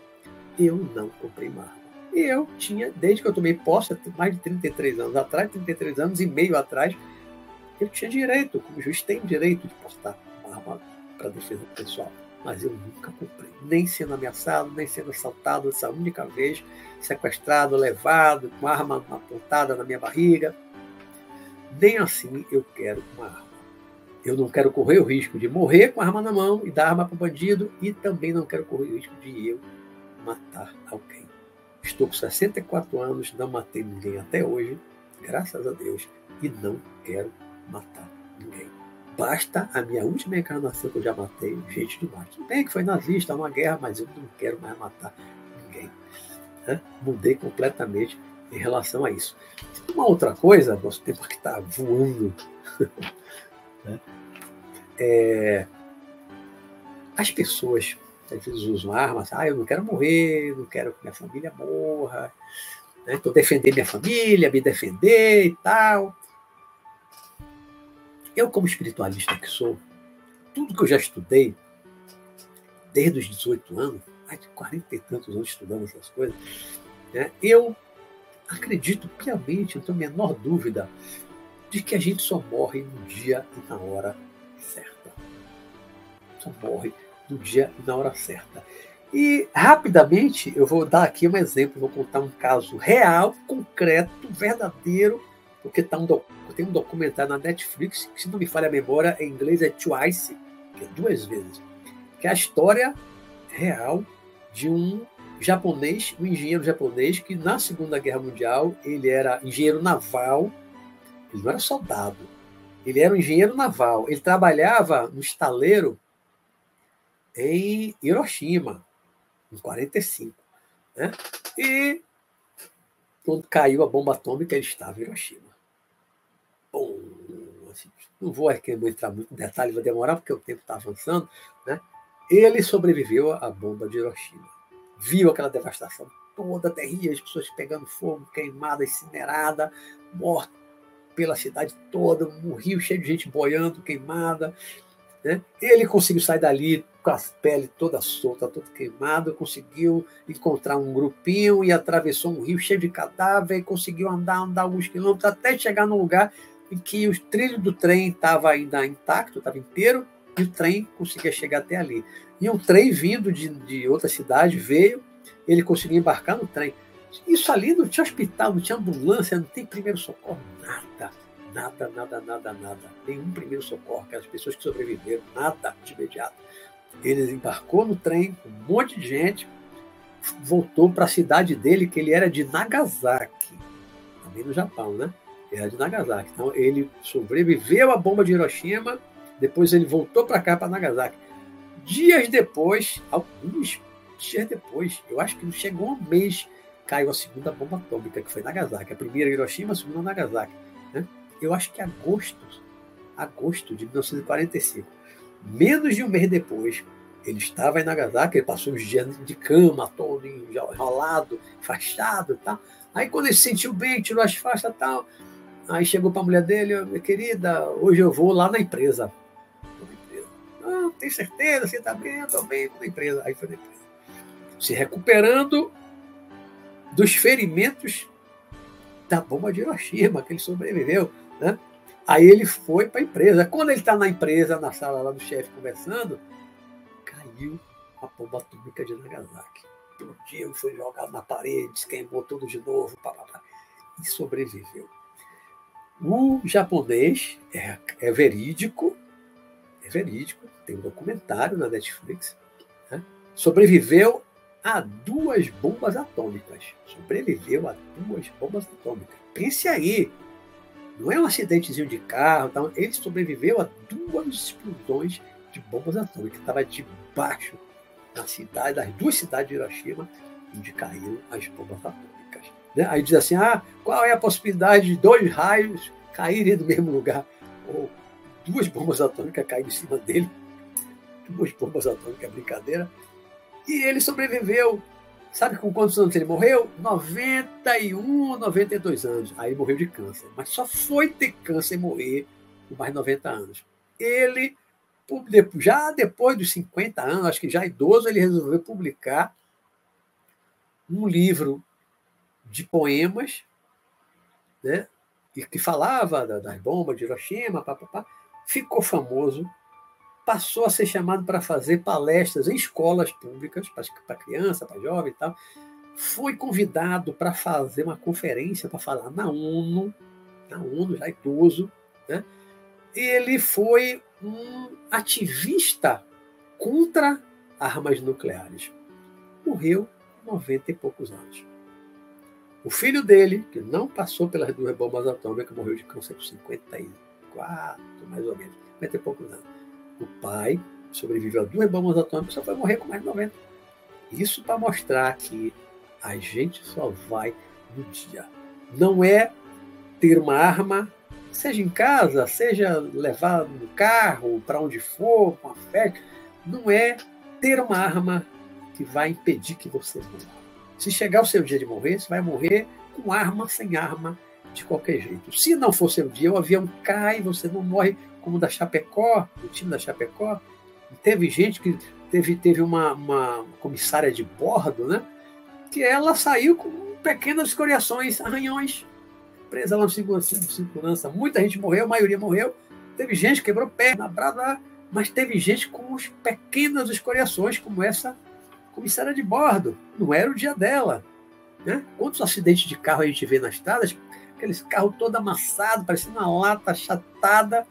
eu não comprei uma arma. Eu tinha, desde que eu tomei posse, mais de 33 anos atrás, 33 anos e meio atrás, eu tinha direito, como juiz tem direito de portar uma arma para defesa pessoal. Mas eu nunca comprei, nem sendo ameaçado, nem sendo assaltado essa única vez, sequestrado, levado, com arma apontada na minha barriga. Nem assim eu quero uma arma. Eu não quero correr o risco de morrer com a arma na mão e dar arma para o bandido, e também não quero correr o risco de eu matar alguém. Estou com 64 anos, não matei ninguém até hoje, graças a Deus, e não quero matar ninguém. Basta a minha última encarnação que eu já matei gente demais. Tudo bem que foi nazista, uma guerra, mas eu não quero mais matar ninguém. Né? Mudei completamente em relação a isso. Uma outra coisa, nosso tempo que está voando, né? é, as pessoas às vezes usam armas, ah, eu não quero morrer, não quero que minha família morra, estou né? defendendo minha família, me defender e tal. Eu, como espiritualista que sou, tudo que eu já estudei, desde os 18 anos, mais de 40 e tantos anos estudando essas coisas, né, eu acredito piamente, não tenho a menor dúvida, de que a gente só morre no dia e na hora certa. Só morre no dia e na hora certa. E rapidamente eu vou dar aqui um exemplo, vou contar um caso real, concreto, verdadeiro, porque tá um, tem um documentário na Netflix, que se não me falha a memória, em inglês é Twice, que é duas vezes, que é a história real de um japonês, um engenheiro japonês, que na Segunda Guerra Mundial ele era engenheiro naval, ele não era soldado, Ele era um engenheiro naval. Ele trabalhava no estaleiro em Hiroshima, em 45. Né? E quando caiu a bomba atômica, ele estava em Hiroshima. Bom, assim, não vou aqui entrar muito em detalhe, vai demorar porque o tempo está avançando. Né? Ele sobreviveu à bomba de Hiroshima. Viu aquela devastação toda terrível, as pessoas pegando fogo, queimada, incinerada, morta pela cidade toda, um rio cheio de gente boiando, queimada. Né? Ele conseguiu sair dali com a pele toda solta, toda queimada, conseguiu encontrar um grupinho e atravessou um rio cheio de cadáver, conseguiu andar, andar alguns quilômetros até chegar num lugar em que os trilhos do trem estava ainda intacto, estava inteiro, e o trem conseguia chegar até ali. E um trem vindo de, de outra cidade veio, ele conseguiu embarcar no trem. Isso ali não tinha hospital, não tinha ambulância, não tem primeiro socorro, nada. Nada, nada, nada, nada. Nenhum primeiro socorro, aquelas pessoas que sobreviveram, nada de imediato. Ele embarcou no trem um monte de gente, voltou para a cidade dele, que ele era de Nagasaki, também no Japão, né? Era de Nagasaki. Então ele sobreviveu à bomba de Hiroshima, depois ele voltou para cá, para Nagasaki. Dias depois, alguns dias depois, eu acho que não chegou um mês, caiu a segunda bomba atômica, que foi Nagasaki. A primeira Hiroshima, a segunda Nagasaki. Né? Eu acho que agosto, agosto de 1945. Menos de um mês depois, ele estava em Nagasaki, ele passou uns dias de cama, todo enrolado, fachado tal. Aí quando ele se sentiu bem, tirou as faixas e tal, aí chegou para a mulher dele, minha querida, hoje eu vou lá na empresa. Não, tem certeza, você está bem? Estou bem, na empresa. Aí foi na empresa. Se recuperando dos ferimentos da bomba de Hiroshima, que ele sobreviveu. Né? Aí ele foi para a empresa. Quando ele está na empresa, na sala lá do chefe conversando, caiu a bomba atômica de Nagasaki. Explodiu, foi jogado na parede, queimou tudo de novo, pá, pá, pá, e sobreviveu. O japonês é, é, verídico, é verídico, tem um documentário na Netflix, né? sobreviveu a duas bombas atômicas. Sobreviveu a duas bombas atômicas. Pense aí, não é um acidentezinho de carro, tá? ele sobreviveu a duas explosões de bombas atômicas. Estava debaixo da cidade, das duas cidades de Hiroshima, onde caíram as bombas atômicas. Né? Aí diz assim: ah, qual é a possibilidade de dois raios caírem no mesmo lugar? Ou duas bombas atômicas caírem em cima dele. Duas bombas atômicas, brincadeira. E ele sobreviveu Sabe com quantos anos ele morreu? 91, 92 anos. Aí morreu de câncer. Mas só foi ter câncer e morrer com mais de 90 anos. Ele, já depois dos 50 anos, acho que já idoso, ele resolveu publicar um livro de poemas, né? E que falava das bombas de Hiroshima, papapá. ficou famoso, passou a ser chamado para fazer palestras em escolas públicas, para criança, para jovem e tal. Foi convidado para fazer uma conferência para falar na ONU, na ONU, já idoso. Né? Ele foi um ativista contra armas nucleares. Morreu com 90 e poucos anos. O filho dele, que não passou pelas duas bombas atômicas, morreu de câncer com 54, mais ou menos, 50 e poucos anos. O pai sobreviveu a duas bombas atômicas, só vai morrer com mais de 90. Isso para mostrar que a gente só vai no dia. Não é ter uma arma, seja em casa, seja levar no carro, para onde for, com a festa. Não é ter uma arma que vai impedir que você morra. Se chegar o seu dia de morrer, você vai morrer com arma, sem arma, de qualquer jeito. Se não for seu dia, o avião cai, você não morre como da Chapecó, o time da Chapecó. Teve gente que teve, teve uma, uma comissária de bordo, né? Que ela saiu com pequenas escoriações, arranhões, presa lá no segurança. Muita gente morreu, a maioria morreu. Teve gente que quebrou perna, brava, mas teve gente com pequenas escoriações, como essa comissária de bordo. Não era o dia dela. Né? Quantos acidentes de carro a gente vê nas estradas? Aqueles carros todo amassados, parecendo uma lata achatada,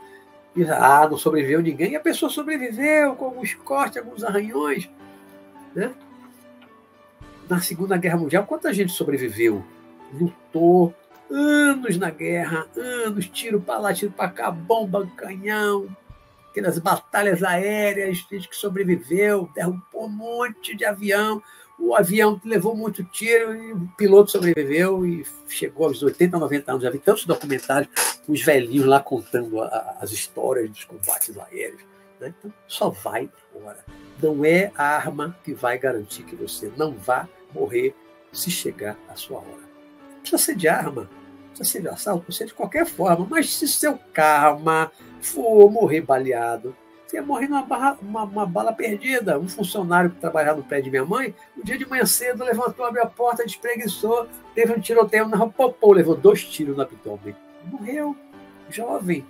ah, não sobreviveu ninguém. E a pessoa sobreviveu com alguns cortes, alguns arranhões. Né? Na Segunda Guerra Mundial, quanta gente sobreviveu? Lutou, anos na guerra, anos, tiro para lá, tiro para cá, bomba, canhão, aquelas batalhas aéreas, gente que sobreviveu, derrubou um monte de avião, o avião levou muito tiro e o piloto sobreviveu e chegou aos 80, 90 anos. Já vi tantos documentários os velhinhos lá contando a, as histórias dos combates aéreos. Né? Então, só vai embora. Não é a arma que vai garantir que você não vá morrer se chegar a sua hora. Precisa ser de arma, precisa ser de assalto, precisa ser de qualquer forma, mas se seu karma for morrer baleado, você ia morrer numa barra, uma, uma, bala perdida. Um funcionário que trabalhava no prédio de minha mãe, um dia de manhã cedo, levantou, abriu a porta, despreguiçou, teve um tiroteio na popô, levou dois tiros no abdômen. Morreu, jovem.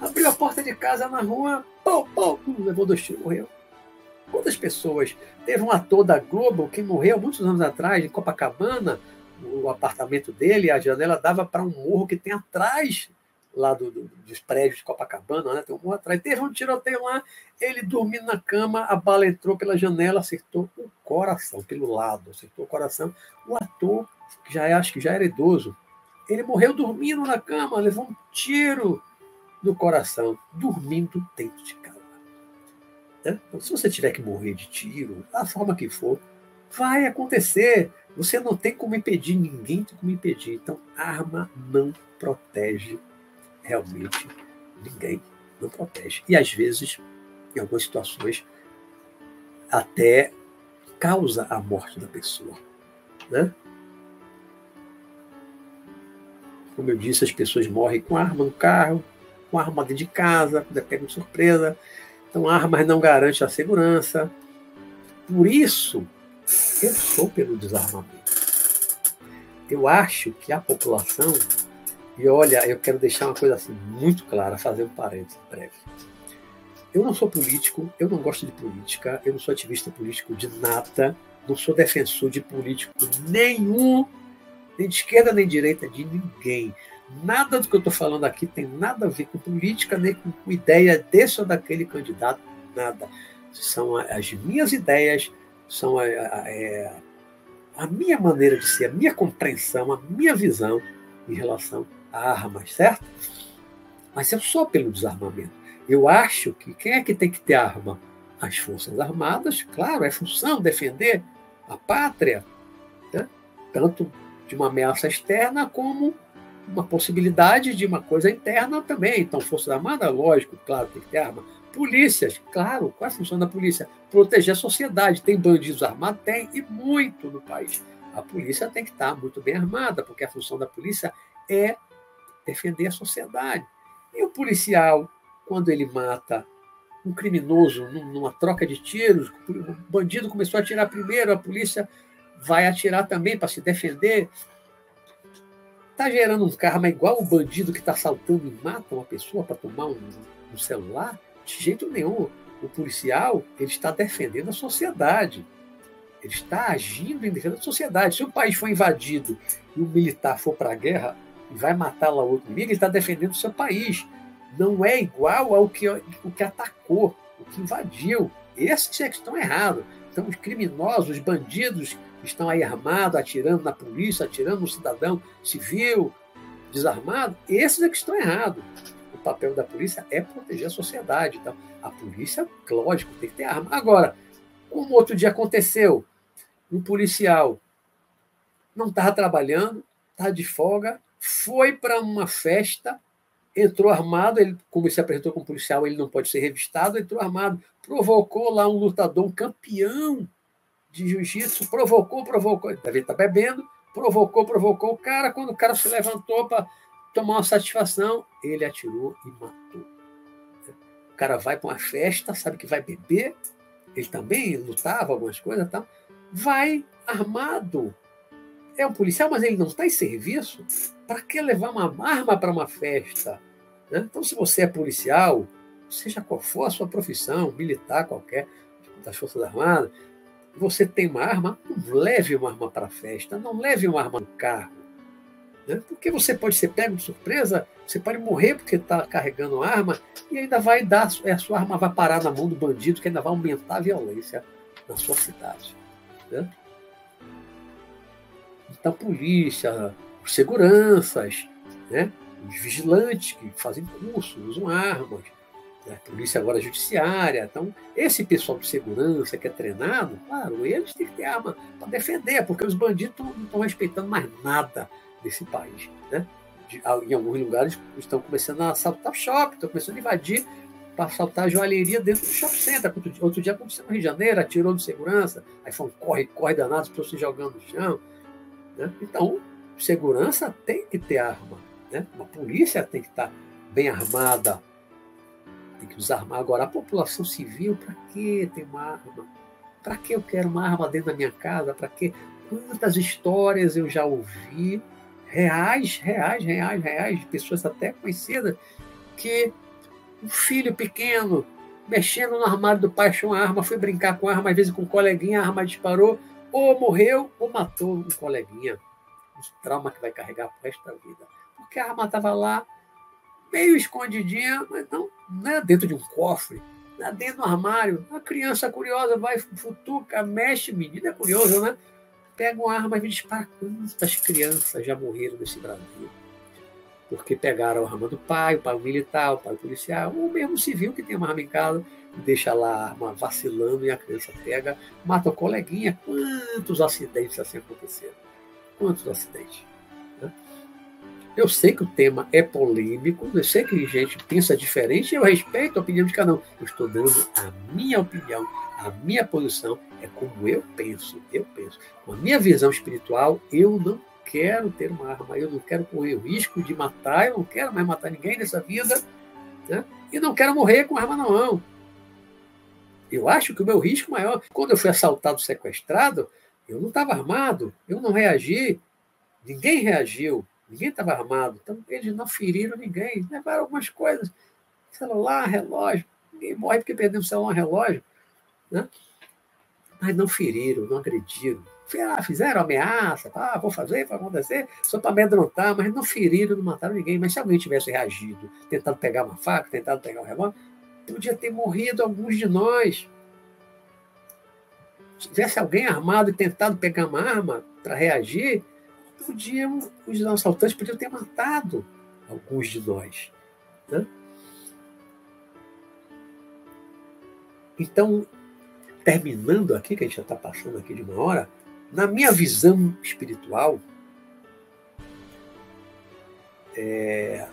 Abriu a porta de casa na rua, pô, pô, levou dois tiros, morreu. Quantas pessoas? Teve um ator da Globo que morreu muitos anos atrás, em Copacabana, o apartamento dele, a janela dava para um morro que tem atrás lá do, do, dos prédios de Copacabana, né? tem um atrás. Teve um tiroteio lá, ele dormindo na cama, a bala entrou pela janela, acertou o coração, pelo lado, acertou o coração. O ator, que já é, acho que já era idoso, ele morreu dormindo na cama, levou um tiro no coração, dormindo dentro de casa. Né? Então, se você tiver que morrer de tiro, da forma que for, vai acontecer. Você não tem como impedir, ninguém tem como impedir. Então, arma não protege realmente ninguém. Não protege. E às vezes, em algumas situações, até causa a morte da pessoa. Né? Como eu disse, as pessoas morrem com arma no carro, com arma dentro de casa, quando é de surpresa. Então, armas não garante a segurança. Por isso, eu sou pelo desarmamento. Eu acho que a população, e olha, eu quero deixar uma coisa assim muito clara, fazer um parênteses breve. Eu não sou político, eu não gosto de política, eu não sou ativista político de nada, não sou defensor de político nenhum, nem de esquerda nem de direita, de ninguém. Nada do que eu estou falando aqui tem nada a ver com política, nem com, ideia desse ou daquele candidato, nada. São as minhas ideias, são a, a, a, é, a, minha maneira de ser, a minha compreensão, a minha visão em relação armas, certo? Mas eu sou pelo desarmamento. Eu acho que quem é que tem que ter arma? As Forças Armadas, claro, é função defender a pátria, né? tanto de uma ameaça externa como uma possibilidade de uma coisa interna também. Então, Forças Armadas, lógico, claro, tem que ter arma. Polícias, claro, qual é a função da polícia? Proteger a sociedade. Tem bandidos armados? Tem, e muito no país. A polícia tem que estar muito bem armada, porque a função da polícia é defender a sociedade. E o policial, quando ele mata um criminoso numa troca de tiros, o bandido começou a atirar primeiro, a polícia vai atirar também para se defender. Está gerando um karma igual o bandido que está assaltando e mata uma pessoa para tomar um, um, celular? De jeito nenhum. O policial ele está defendendo a sociedade. Ele está agindo em defesa da sociedade. Se o país for invadido e o militar for para a guerra e vai matar lá outro inimigo, ele está defendendo o seu país. Não é igual ao que, o que atacou, o que invadiu. Esses é que estão errados. Então, os criminosos, os bandidos estão aí armados, atirando na polícia, atirando no cidadão civil, desarmado, esses é que estão errados. O papel da polícia é proteger a sociedade. Então, a polícia, lógico, tem que ter arma. Agora, como outro dia aconteceu, um policial não estava trabalhando, estava de folga, foi para uma festa, entrou armado, ele, como se apresentou como policial, ele não pode ser revistado, entrou armado, provocou lá um lutador, um campeão de jiu-jitsu, provocou, provocou, deve estar bebendo, provocou, provocou o cara. Quando o cara se levantou para tomar uma satisfação, ele atirou e matou. O cara vai para uma festa, sabe que vai beber, ele também lutava algumas coisas, tá? vai armado. É um policial, mas ele não está em serviço. Para que levar uma arma para uma festa? Né? Então, se você é policial, seja qual for a sua profissão, militar qualquer, das Forças Armadas, você tem uma arma, não leve uma arma para a festa, não leve uma arma no carro. Né? Porque você pode ser pego de surpresa, você pode morrer porque está carregando arma e ainda vai dar, a sua arma vai parar na mão do bandido, que ainda vai aumentar a violência na sua cidade. Né? Então, polícia, os seguranças, né? os vigilantes que fazem curso, usam armas, né? a polícia agora judiciária. Então, esse pessoal de segurança que é treinado, claro, eles têm que ter arma para defender, porque os bandidos não estão respeitando mais nada desse país. Né? De, em alguns lugares estão começando a assaltar shopping, estão começando a invadir para assaltar a joalheria dentro do shopping center. Outro, outro dia aconteceu no Rio de Janeiro, atirou de segurança, aí foi um corre, corre danado, as pessoas se jogando no chão. Né? Então, segurança tem que ter arma. Né? Uma polícia tem que estar bem armada, tem que usar arma. Agora, a população civil, para que ter uma arma? Para que eu quero uma arma dentro da minha casa? Para que? Quantas histórias eu já ouvi, reais, reais, reais, reais, de pessoas até conhecidas, que um filho pequeno mexendo no armário do pai achou uma arma, foi brincar com a arma, às vezes com um coleguinha, a arma disparou, ou morreu ou matou um coleguinha. Um trauma que vai carregar pro resto da vida. Porque a arma estava lá, meio escondidinha, mas não, não é dentro de um cofre, é dentro do armário. A criança curiosa vai, futuca, mexe, menina é curioso, né? Pega uma arma e dispara. Quantas crianças já morreram nesse Brasil? Porque pegaram a arma do pai, o pai militar, o pai policial, ou mesmo civil que tem uma arma em casa, deixa lá a arma vacilando e a criança pega, mata o coleguinha. Quantos acidentes assim aconteceram? Quantos acidentes? Né? Eu sei que o tema é polêmico, eu sei que gente pensa diferente, eu respeito a opinião de cada um. Eu estou dando a minha opinião, a minha posição, é como eu penso, eu penso. Com a minha visão espiritual, eu não quero ter uma arma, eu não quero correr o risco de matar, eu não quero mais matar ninguém nessa vida, né? e não quero morrer com arma na mão. Eu acho que o meu risco maior, quando eu fui assaltado, sequestrado, eu não estava armado, eu não reagi, ninguém reagiu, ninguém estava armado. Então, eles não feriram ninguém, levaram algumas coisas, celular, relógio, ninguém morre porque perdeu o celular, relógio, né? mas não feriram, não agrediram. Ah, fizeram ameaça, ah, vou fazer, vai acontecer, só para amedrontar, mas não feriram, não mataram ninguém. Mas se alguém tivesse reagido, tentado pegar uma faca, tentado pegar um relógio, podia ter morrido alguns de nós. Se tivesse alguém armado e tentado pegar uma arma para reagir, podiam, os assaltantes podiam ter matado alguns de nós. Né? Então, terminando aqui, que a gente já está passando aqui de uma hora, na minha visão espiritual, é,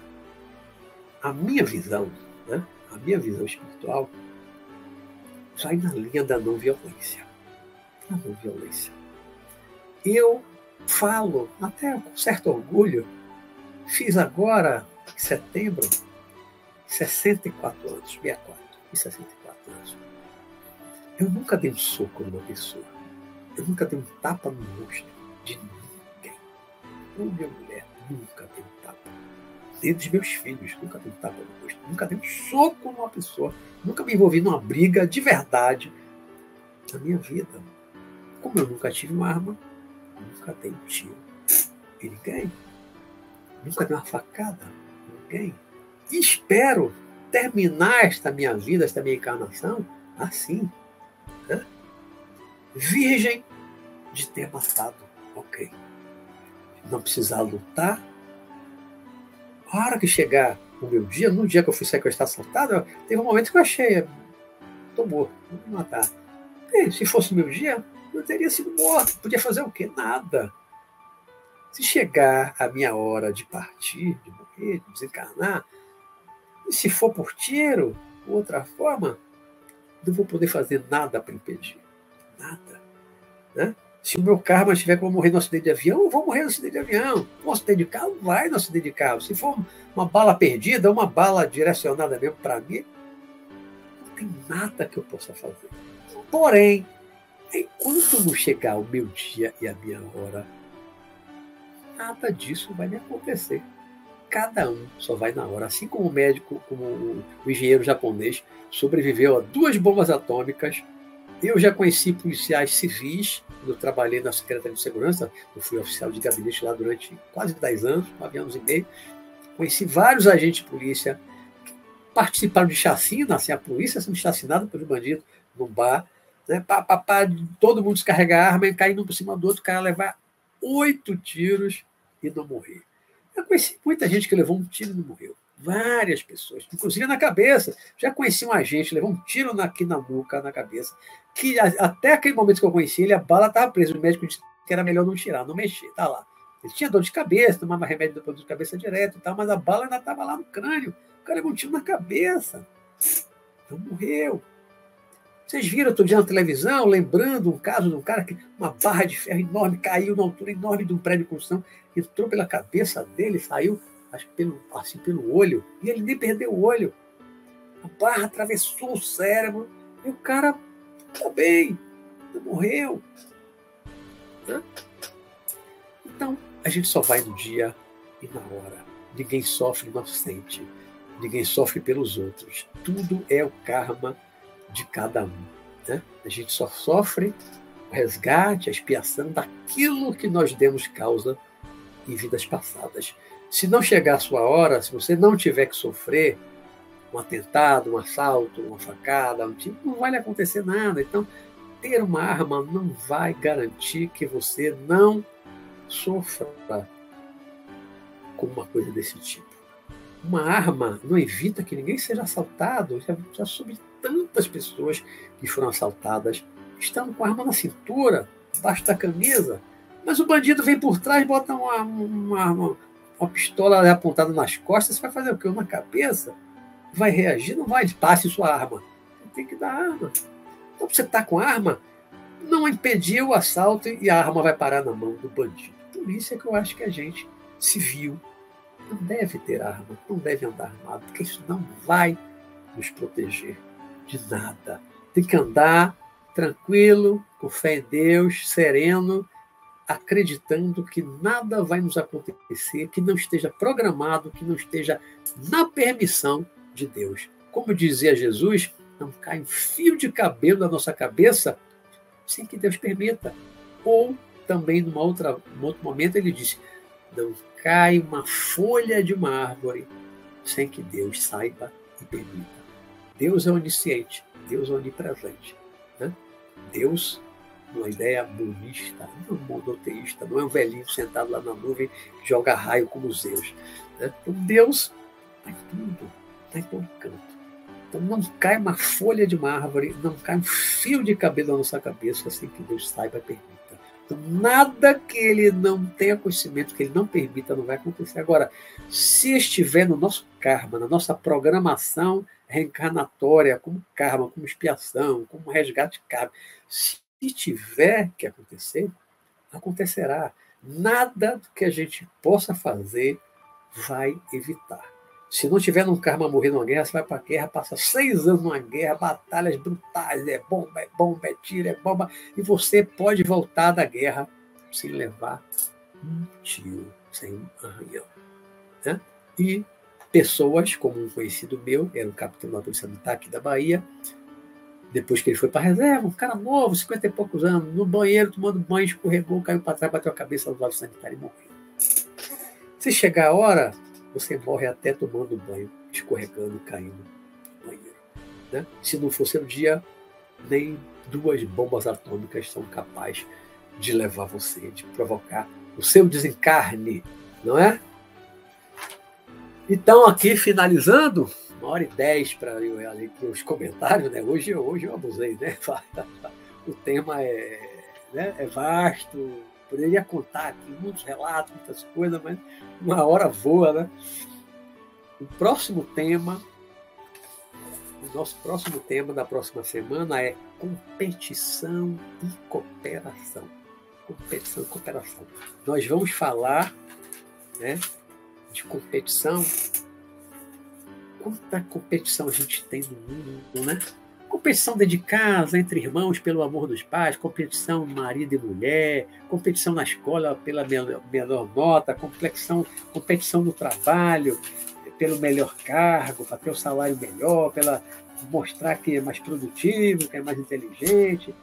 a minha visão, né? a minha visão espiritual sai na linha da não violência. Não violência. Eu falo, até com certo orgulho, fiz agora, em setembro, 64 anos, 64 e 64 anos. Eu nunca dei um soco numa pessoa. Eu nunca dei um tapa no rosto de ninguém. Ou minha mulher, nunca dei um tapa dentro dos meus filhos. Nunca dei um tapa no rosto, nunca dei um soco numa pessoa, nunca me envolvi numa briga de verdade na minha vida. Como eu nunca tive uma arma, nunca dei um tiro em ninguém. Nunca dei uma facada em ninguém. E espero terminar esta minha vida, esta minha encarnação, assim. Né? Virgem de ter matado ok. Não precisar lutar, a hora que chegar o meu dia, no dia que eu fui sequestrar assaltado, teve um momento que eu achei, estou morto, vou me matar. E, se fosse o meu dia, eu teria sido morto. Podia fazer o quê? Nada. Se chegar a minha hora de partir, de morrer, de desencarnar, e se for por tiro, ou outra forma, não vou poder fazer nada para impedir. Nada. Né? Se o meu karma tiver que eu morrer no acidente de avião, eu vou morrer no acidente de avião. Um acidente de carro, vai no acidente de carro. Se for uma bala perdida, uma bala direcionada mesmo para mim, não tem nada que eu possa fazer. Porém, enquanto não chegar o meu dia e a minha hora, nada disso vai me acontecer. Cada um só vai na hora. Assim como o médico, como o engenheiro japonês sobreviveu a duas bombas atômicas, eu já conheci policiais civis eu trabalhei na Secretaria de Segurança, eu fui oficial de gabinete lá durante quase 10 anos, 9 anos e meio. Conheci vários agentes de polícia que participaram de chacina, assim, a polícia sendo chacinada pelos bandidos no bar. Né? Pá, pá, pá, todo mundo descarregar a arma e cair um por cima do outro, o cara levar oito tiros e não morrer. Eu conheci muita gente que levou um tiro e não morreu. Várias pessoas, inclusive na cabeça. Já conheci um agente, levou um tiro aqui na nuca, na cabeça, que até aquele momento que eu conheci ele, a bala estava presa. O médico disse que era melhor não tirar, não mexer, tá lá. Ele tinha dor de cabeça, tomava remédio de dor de cabeça direto e tal, mas a bala ainda estava lá no crânio. O cara levou um tiro na cabeça. Não morreu. Vocês viram outro dia na televisão, lembrando um caso de um cara que uma barra de ferro enorme caiu na altura enorme de um prédio de construção, entrou pela cabeça dele, saiu acho, pelo, assim pelo olho, e ele nem perdeu o olho. A barra atravessou o cérebro e o cara está bem, não morreu. Né? Então, a gente só vai no dia e na hora. Ninguém sofre inocente. Ninguém sofre pelos outros. Tudo é o karma de cada um. Né? A gente só sofre o resgate, a expiação daquilo que nós demos causa em vidas passadas. Se não chegar a sua hora, se você não tiver que sofrer um atentado, um assalto, uma facada, um tipo, não vai lhe acontecer nada. Então, ter uma arma não vai garantir que você não sofra com uma coisa desse tipo. Uma arma não evita que ninguém seja assaltado. Já, já soube tantas pessoas que foram assaltadas estão com a arma na cintura, embaixo da camisa, mas o bandido vem por trás, bota uma, uma, uma, uma pistola apontada nas costas, você vai fazer o quê? Na cabeça? Vai reagir? Não vai, passe sua arma. Tem que dar arma. Então, você está com arma, não impediu o assalto e a arma vai parar na mão do bandido. Por isso é que eu acho que a gente civil não deve ter arma, não deve andar armado, porque isso não vai nos proteger de nada. Tem que andar tranquilo, com fé em Deus, sereno, acreditando que nada vai nos acontecer que não esteja programado, que não esteja na permissão de Deus. Como dizia Jesus, não cai um fio de cabelo da nossa cabeça sem que Deus permita. Ou também, numa outra, num outro momento, ele disse: não cai uma folha de uma árvore sem que Deus saiba e permita. Deus é onisciente, Deus é onipresente. Né? Deus, uma ideia monista, não monoteísta, não é um velhinho sentado lá na nuvem que joga raio como Zeus. Né? Então, Deus está em tudo, está em todo canto. Então não cai uma folha de uma árvore, não cai um fio de cabelo na nossa cabeça assim que Deus saiba e permita. Então, nada que ele não tenha conhecimento, que ele não permita, não vai acontecer. Agora, se estiver no nosso karma, na nossa programação reencarnatória, como karma, como expiação, como resgate karma. Se tiver que acontecer, acontecerá. Nada que a gente possa fazer vai evitar. Se não tiver num karma morrer numa guerra, você vai para a guerra, passa seis anos numa guerra, batalhas brutais, é bomba, é bomba, é tiro, é bomba, e você pode voltar da guerra sem levar um tiro, sem um arranhão. Né? E pessoas, como um conhecido meu, era um capitão da Polícia Militar aqui da Bahia, depois que ele foi para a reserva, um cara novo, 50 e poucos anos, no banheiro, tomando banho, escorregou, caiu para trás, bateu a cabeça no vaso sanitário e morreu. Se chegar a hora, você morre até tomando banho, escorregando, caindo no banheiro. Né? Se não fosse o dia, nem duas bombas atômicas são capazes de levar você, de provocar o seu desencarne, não é? Então, aqui finalizando, uma hora e dez para os comentários, né? Hoje, hoje eu abusei, né? O tema é, né? é vasto, poderia contar aqui muitos relatos, muitas coisas, mas uma hora voa, né? O próximo tema, o nosso próximo tema da próxima semana é competição e cooperação. Competição e cooperação. Nós vamos falar, né? De competição. Quanta competição a gente tem no mundo, né? Competição dentro de casa, entre irmãos, pelo amor dos pais, competição marido e mulher, competição na escola pela melhor nota, competição, competição no trabalho, pelo melhor cargo, para ter o um salário melhor, pela mostrar que é mais produtivo, que é mais inteligente.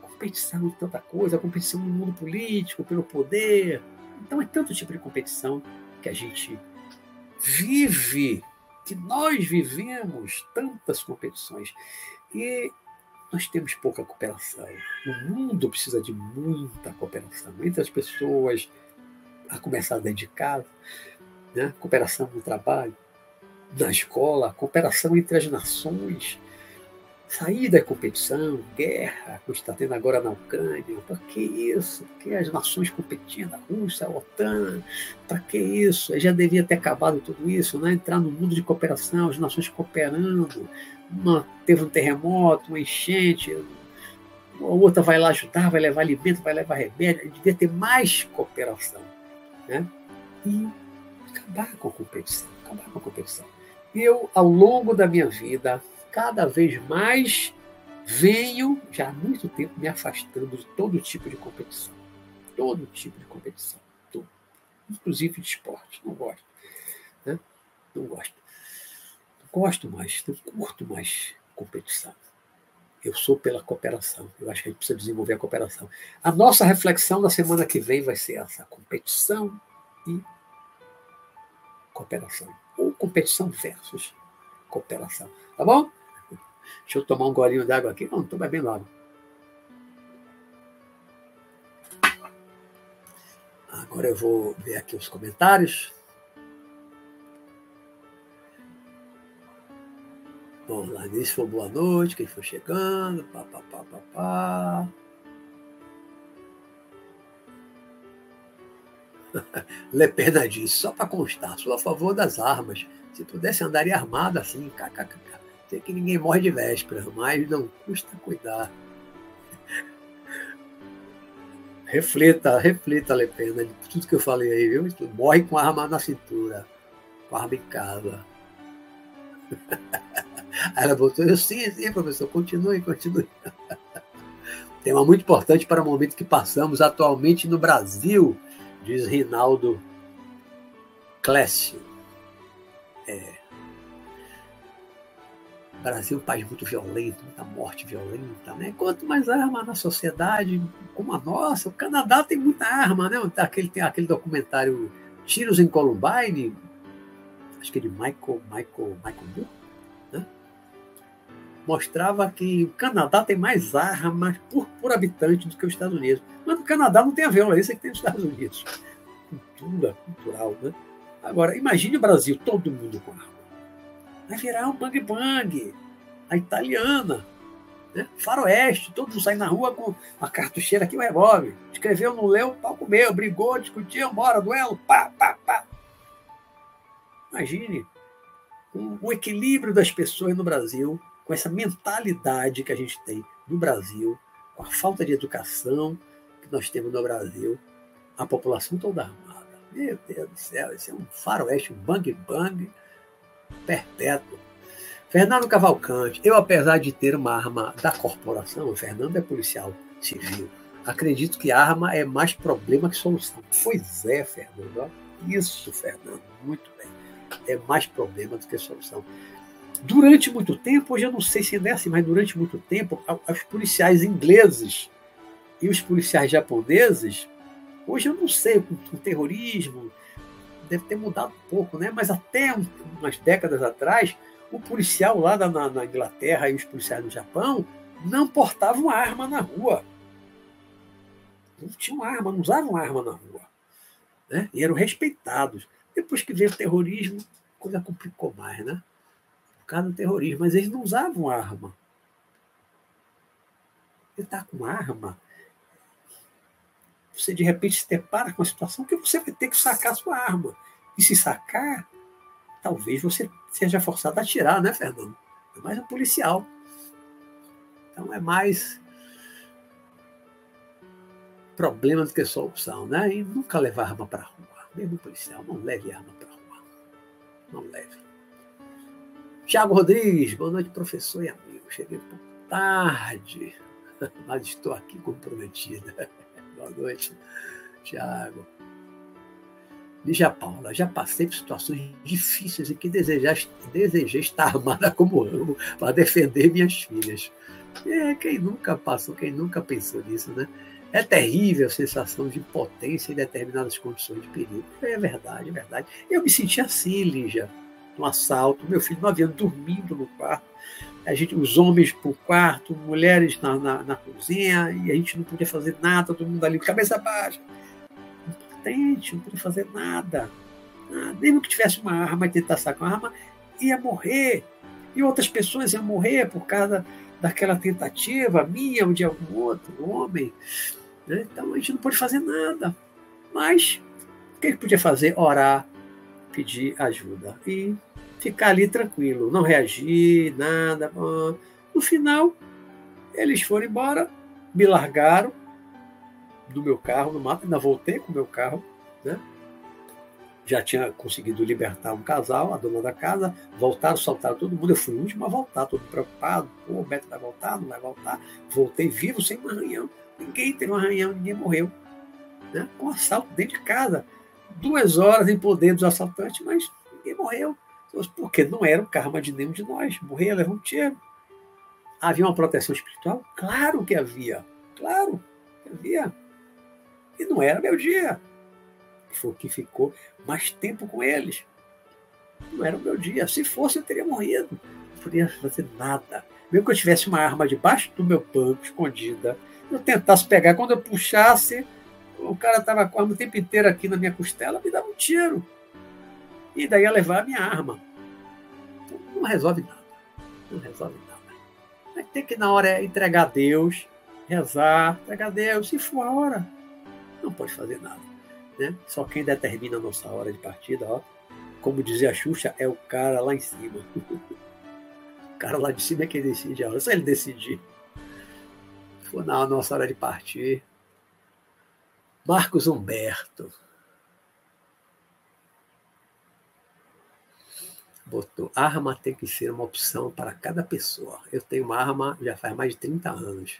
Competição em tanta coisa, competição no mundo político, pelo poder. Então é tanto tipo de competição que a gente vive, que nós vivemos tantas competições e nós temos pouca cooperação. O mundo precisa de muita cooperação entre as pessoas, a começar dentro de casa, né? cooperação no trabalho, na escola, cooperação entre as nações, sair da competição, guerra, que está tendo agora na Ucrânia. Para que isso? Para que as nações competindo, a Rússia, a OTAN? Para que isso? Já devia ter acabado tudo isso, né? entrar no mundo de cooperação, as nações cooperando. Uma, teve um terremoto, uma enchente, a outra vai lá ajudar, vai levar alimento, vai levar remédio. Devia ter mais cooperação. Né? E acabar com a competição. Acabar com a competição. Eu, ao longo da minha vida, cada vez mais venho, já há muito tempo, me afastando de todo tipo de competição. Todo tipo de competição. Inclusive de esporte. Não gosto. Né? Não gosto. Não gosto mais, não curto mais competição. Eu sou pela cooperação. Eu acho que a gente precisa desenvolver a cooperação. A nossa reflexão na semana que vem vai ser essa: competição e cooperação. Ou competição versus cooperação. Tá bom? Deixa eu tomar um golinho d'água aqui. Não, estou bebendo água. Agora eu vou ver aqui os comentários. Bom, lá nisso foi boa noite, quem foi chegando, pá, pá, pá, pá, pá. Leperna disse, só para constar, sou a favor das armas. Se pudesse andaria armado assim, kkkk. Que ninguém morre de véspera, mas não custa cuidar. Reflita, reflita, Lepena, de tudo que eu falei aí, viu? Morre com a arma na cintura, com a arma em casa. Aí ela botou, eu sim, sim, professor, continue, continue. Tema muito importante para o momento que passamos atualmente no Brasil, diz Rinaldo Clécio. É, Brasil é um país muito violento, muita morte violenta, né? Quanto mais arma na sociedade como a nossa, o Canadá tem muita arma, né? Aquele, tem aquele documentário Tiros em Columbine, acho que é de Michael, Michael, Michael Moore, né? Mostrava que o Canadá tem mais armas por, por habitante do que os Estados Unidos. Mas o Canadá não tem a violência que tem nos Estados Unidos. Cultura, cultural, né? Agora, imagine o Brasil, todo mundo com arma vai virar um bang bang, a italiana, né? faroeste, todo mundo sai na rua com uma cartucheira aqui, um revólver. Escreveu, não leu, pau comeu, brigou, discutiu, bora, duelo, pá, pá, pá. Imagine o, equilíbrio das pessoas no Brasil, com essa mentalidade que a gente tem no Brasil, com a falta de educação que nós temos no Brasil, a população toda armada. Meu Deus do céu, isso é um faroeste, um bang bang perpétuo. Fernando Cavalcante, eu, apesar de ter uma arma da corporação, Fernando é policial civil, acredito que arma é mais problema que solução. Pois é, Fernando. Isso, Fernando, muito bem. É mais problema do que solução. Durante muito tempo, hoje eu não sei se é assim, mas durante muito tempo, os policiais ingleses e os policiais japoneses, hoje eu não sei, com terrorismo, deve ter mudado um pouco, né? mas até umas décadas atrás, o policial lá na, na Inglaterra e os policiais no Japão não portavam arma na rua. Não tinham arma, não usavam arma na rua. Né? E eram respeitados. Depois que veio o terrorismo, a coisa complicou mais, né? Por causa do terrorismo, mas eles não usavam arma. Ele está com arma, você de repente se depara com a situação que você vai ter que sacar sua arma. E se sacar, talvez você seja forçado a atirar, né, Fernando? É mais um policial. Então é mais problema do que solução, né? E nunca levar arma para a rua. Mesmo policial, não leve arma para a rua. Não leve. Tiago Rodrigues, boa noite, professor e amigo. Cheguei um pouco tarde, mas estou aqui comprometida. Boa noite, Tiago. Lígia Paula, já passei por situações difíceis em que desejei, estar armada como amo para defender minhas filhas. É, quem nunca passou, quem nunca pensou nisso, né? É terrível a sensação de impotência em determinadas condições de perigo. É verdade, é verdade. Eu me senti assim, Lígia, no assalto, meu filho não havia dormindo no quarto a gente, os homens para o quarto, mulheres na, na, na, cozinha, e a gente não podia fazer nada, todo mundo ali, cabeça baixa. impotente, não podia fazer nada. nada. Mesmo que tivesse uma arma tentasse sacar uma arma, ia morrer. E outras pessoas iam morrer por causa daquela tentativa minha ou de algum outro homem. Né? Então a gente não pode fazer nada. Mas o que ele podia fazer? Orar, pedir ajuda e ficar ali tranquilo, não reagir, nada. No final, eles foram embora, me largaram do meu carro no mato, ainda voltei com o meu carro, né? Já tinha conseguido libertar um casal, a dona da casa, voltaram, soltaram todo mundo. Eu fui o último a voltar, todo preocupado. Pô, o Beto vai voltar, não vai voltar. Voltei vivo, sem um arranhão. Ninguém teve um arranhão, ninguém morreu. Né? Um assalto dentro de casa. Duas horas em poder dos assaltantes, mas ninguém morreu. Porque não era o karma de nenhum de nós. Morria, levou um tiro. Havia uma proteção espiritual? Claro que havia. Claro que havia. E não era meu dia. Foi o que ficou mais tempo com eles. Não era o meu dia. Se fosse, eu teria morrido. Não podia fazer nada. Mesmo que eu tivesse uma arma debaixo do meu banco, escondida, eu tentasse pegar, quando eu puxasse, o cara estava com a arma o tempo inteiro aqui na minha costela, me dava um tiro. E daí ia levar a minha arma. Não resolve nada. Não resolve nada. Tem que, na hora, entregar a Deus, rezar, entregar a Deus, se for a hora. Não pode fazer nada. Né? Só quem determina a nossa hora de partida, ó, como dizia a Xuxa, é o cara lá em cima. o cara lá de cima é quem decide a hora. Só ele decidir. For na nossa hora de partir. Marcos Humberto. Botou arma tem que ser uma opção para cada pessoa. Eu tenho uma arma já faz mais de 30 anos.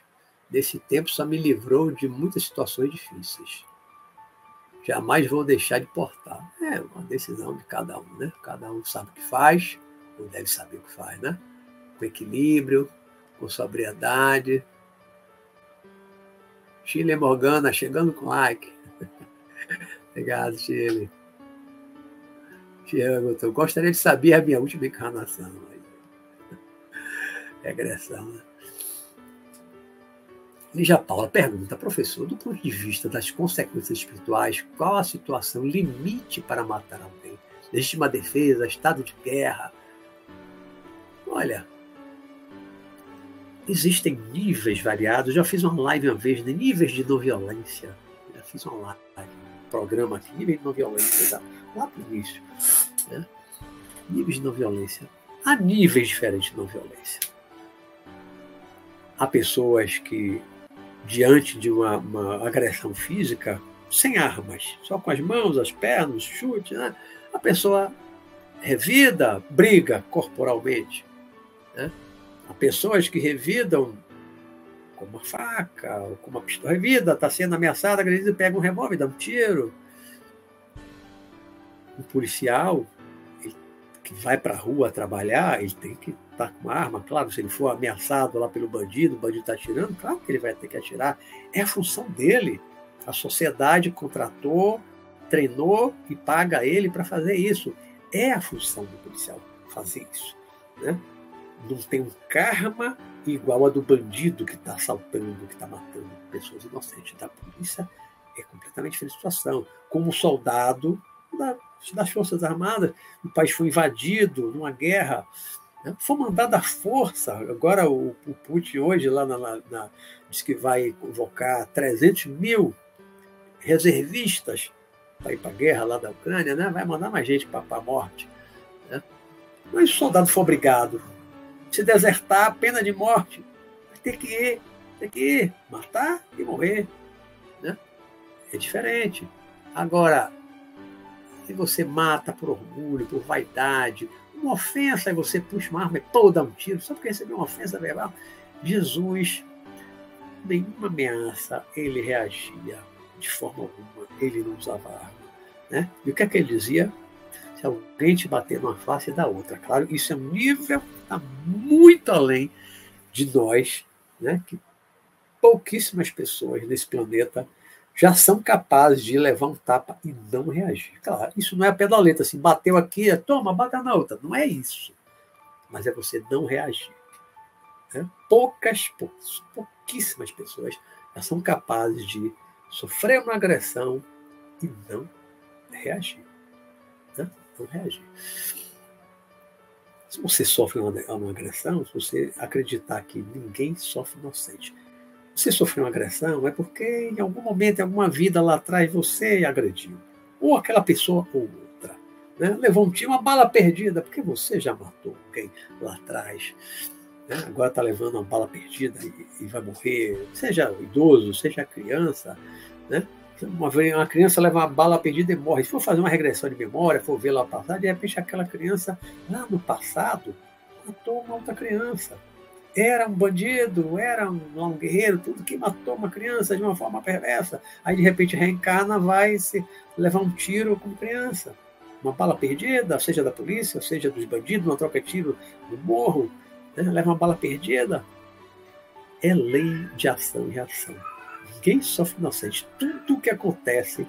Desse tempo só me livrou de muitas situações difíceis. Jamais vou deixar de portar. É uma decisão de cada um, né? Cada um sabe o que faz, ou deve saber o que faz, né? Com equilíbrio, com sobriedade. Chile Morgana chegando com like. Obrigado, Chile. Tiago, eu gostaria de saber a minha última encarnação. Regressão, né? Lígia Paula pergunta, professor, do ponto de vista das consequências espirituais, qual a situação limite para matar alguém? Legítima defesa, estado de guerra? Olha, existem níveis variados. Já fiz uma live uma vez de níveis de não violência. Já fiz uma live, um programa aqui, níveis de não violência, lá para início. Né? Níveis de não violência. Há níveis diferentes de não violência. Há pessoas que diante de uma, uma, agressão física, sem armas, só com as mãos, as pernas, chute, né? a pessoa revida, briga corporalmente. Né? Há pessoas que revidam com uma faca, ou com uma pistola revida, está sendo ameaçada, agredido, pega um revólver, dá um tiro. Um policial que vai para a rua trabalhar, ele tem que estar tá com uma arma, claro, se ele for ameaçado lá pelo bandido, o bandido está atirando, claro que ele vai ter que atirar. É a função dele. A sociedade contratou, treinou e paga ele para fazer isso. É a função do policial fazer isso. Né? Não tem um karma igual a do bandido que está assaltando, que está matando pessoas inocentes. Da polícia é completamente diferente situação. Como soldado da das Forças Armadas, o país foi invadido numa guerra, né? foi mandada a força. Agora o, o Putin hoje lá na, na, diz que vai convocar 300 mil reservistas para ir para a guerra lá da Ucrânia, né? vai mandar mais gente para a morte. Né? Mas o soldado for obrigado, se desertar, pena de morte, vai ter que ir, que ir, matar e morrer. Né? É diferente. Agora, se você mata por orgulho, por vaidade, uma ofensa, aí você puxa uma arma e pô, dá um tiro, só porque recebeu uma ofensa verbal. Jesus, nenhuma ameaça, ele reagia de forma alguma, ele não usava arma. Né? E o que é que ele dizia? Se alguém te bater numa face, dá outra. Claro, isso é um nível que está muito além de nós, né? que pouquíssimas pessoas nesse planeta já são capazes de levar um tapa e não reagir. Claro, isso não é a pé da letra, assim, bateu aqui, é, toma, bata na outra. Não é isso. Mas é você não reagir. Né? Poucas, poucas, pouquíssimas pessoas já são capazes de sofrer uma agressão e não reagir. Né? Não reagir. Se você sofre uma, uma agressão, se você acreditar que ninguém sofre inocente, você sofreu uma agressão é porque em algum momento, em alguma vida lá atrás, você agrediu. Ou aquela pessoa ou outra. Né? Levou um tiro, uma bala perdida, porque você já matou alguém lá atrás. Né? Agora está levando uma bala perdida e, e, vai morrer. Seja idoso, seja criança. Né? Uma, uma criança leva uma bala perdida e morre. Se for fazer uma regressão de memória, for ver lá passado, de repente aquela criança, lá no passado, matou uma outra criança era um bandido, era um, um, guerreiro, tudo que matou uma criança de uma forma perversa. Aí de repente reencarna, vai se levar um tiro como criança. Uma bala perdida, seja da polícia, seja dos bandidos, uma troca de tiro no morro, né? leva uma bala perdida. É lei de ação e reação. Ninguém sofre inocente. Tudo que acontece,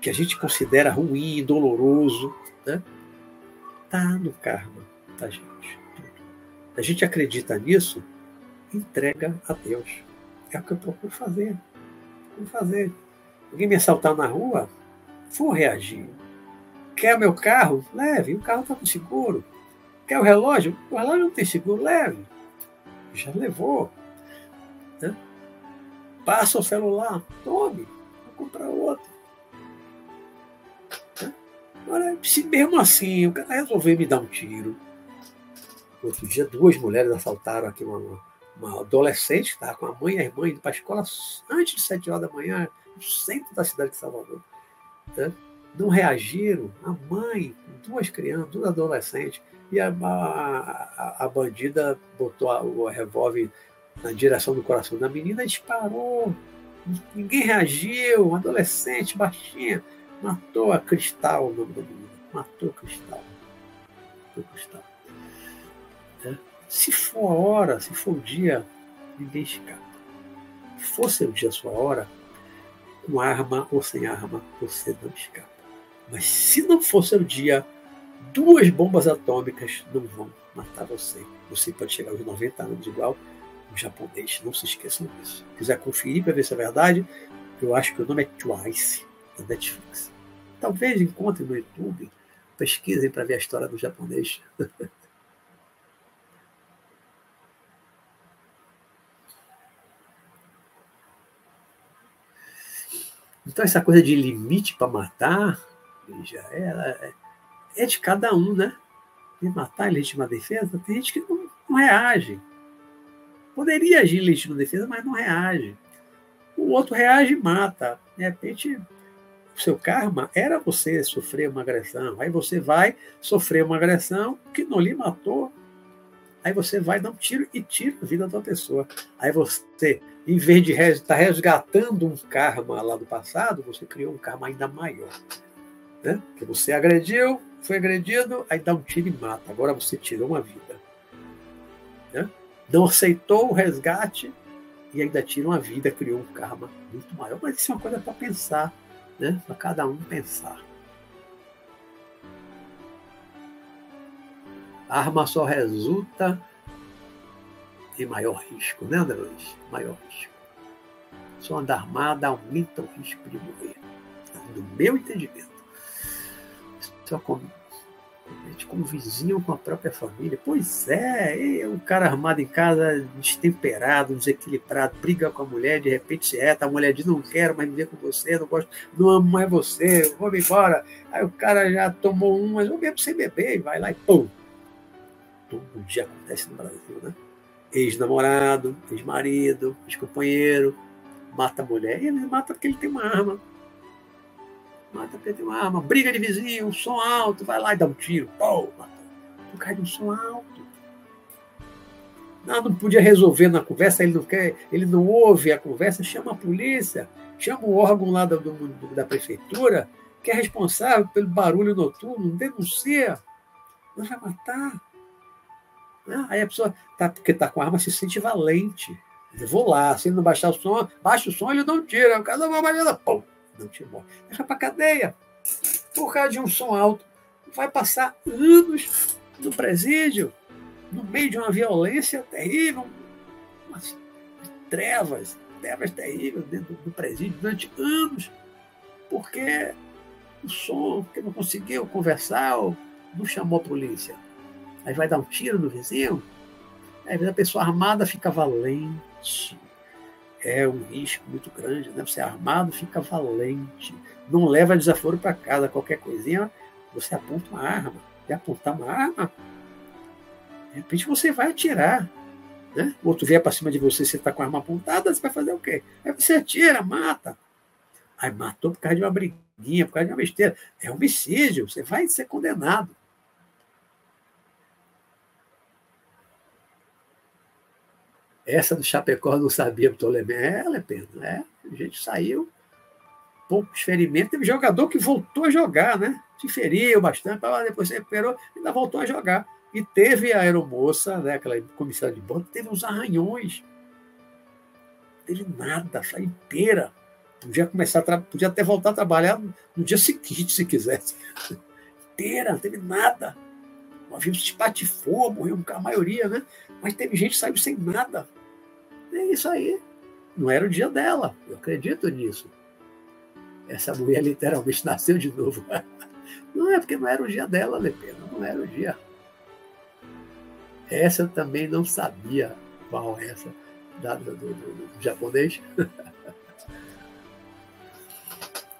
que a gente considera ruim, doloroso, né? tá no karma da gente a gente acredita nisso, entrega a Deus. É o que eu procuro fazer. Vou fazer. Alguém me assaltar na rua, vou reagir. Quer o meu carro? Leve. O carro está com seguro. Quer o relógio? O relógio não tem seguro, leve. Já levou. Né? Passa o celular, tome, vou comprar outro. Né? Agora, se mesmo assim o cara resolver me dar um tiro, Outro dia, duas mulheres assaltaram aqui uma, uma adolescente estava com a mãe e a irmã indo para a escola antes de sete horas da manhã, no centro da cidade de Salvador. Né? Não reagiram. A mãe, duas crianças, duas adolescentes, e a, a, a bandida botou a, o revólver na direção do coração da menina e disparou. Ninguém reagiu. Uma adolescente baixinha matou a Cristal, o nome da menina. Matou Cristal. Matou a Cristal. Se for a hora, se for o dia, escapa. Se for seu dia, sua hora, com arma ou sem arma, você não escapa. Mas se não for seu dia, duas bombas atômicas não vão matar você. Você pode chegar aos 90 anos igual o japonês. Não se esqueçam disso. Se quiser conferir para ver se é verdade, eu acho que o nome é Twice, da Netflix. Talvez encontrem no YouTube, pesquisem para ver a história do japonês. Então, essa coisa de limite para matar, já é, é de cada um, né? E matar em legítima defesa, tem gente que não, não reage. Poderia agir em legítima defesa, mas não reage. O outro reage e mata. De repente, o seu karma era você sofrer uma agressão. Aí você vai sofrer uma agressão que não lhe matou. Aí você vai dar um tiro e tira a vida da pessoa. Aí você em vez de estar tá resgatando um karma lá do passado, você criou um karma ainda maior. Né? Que você agrediu, foi agredido, aí dá um tiro e mata. Agora você tirou uma vida. Né? Não aceitou o resgate e ainda tira uma vida, criou um karma muito maior. Mas isso é uma coisa para pensar, né? para cada um pensar. A arma só resulta tem maior risco, né, André Luiz? Maior risco. Só andar armada aumenta o risco de morrer. No meu entendimento. Só com, como vizinho com a própria família. Pois é, o cara armado em casa, destemperado, desequilibrado, briga com a mulher, de repente é, a mulher diz, não quero mais viver com você, não gosto, não amo mais você, vou me embora. Aí o cara já tomou um, mas eu bebo sem beber, e vai lá e pum. Todo dia acontece no Brasil, né? ex-namorado, ex-marido, ex-companheiro, mata a mulher. Ele mata porque ele tem uma arma. Mata porque ele tem uma arma. Briga de vizinho, um som alto, vai lá e dá um tiro. Mata. Por causa de um som alto. Não, não podia resolver na conversa, ele não quer, ele não ouve a conversa, chama a polícia, chama o órgão lá do, do, da prefeitura, que é responsável pelo barulho noturno, denuncia. Nós vai matar. Né? Aí a pessoa, tá, porque está com arma, se sente valente. Eu vou lá, se ele não baixar o som, baixa o som, ele não tira. O cara não vai mais pum, não te morre. Deixa para cadeia. Por causa de um som alto. Vai passar anos no presídio, no meio de uma violência terrível, umas trevas, trevas terríveis dentro do presídio durante anos. porque o som, porque não conseguiu conversar, ou não chamou a polícia. Aí vai dar um tiro no vizinho. Vezes a pessoa armada fica valente. É um risco muito grande, né? Você é armado fica valente. Não leva desaforo para casa. Qualquer coisinha, você aponta uma arma. E apontar uma arma, de repente você vai atirar. Né? O outro vier para cima de você, você está com a arma apontada, você vai fazer o quê? Aí você atira, mata. Aí matou por causa de uma briguinha, por causa de uma besteira. É homicídio, você vai ser condenado. Essa do Chapecó não sabia, Ptolomeu. É, Lepena, é. A gente saiu, poucos ferimentos. Teve jogador que voltou a jogar, né? Se feriu bastante, depois se recuperou, ainda voltou a jogar. E teve a aeromoça, né, aquela comissão de banco, teve uns arranhões. Não teve nada, saiu inteira. Podia começar podia até voltar a trabalhar no dia seguinte, se quisesse. inteira, não teve nada. O avião se espatifou, morreu a maioria, né? Mas teve gente que saiu sem nada. É isso aí. Não era o dia dela. Eu acredito nisso. Essa mulher literalmente nasceu de novo. Não é porque não era o dia dela, Lepena. Não era o dia. Essa eu também não sabia qual é essa da, do, do, do, japonês.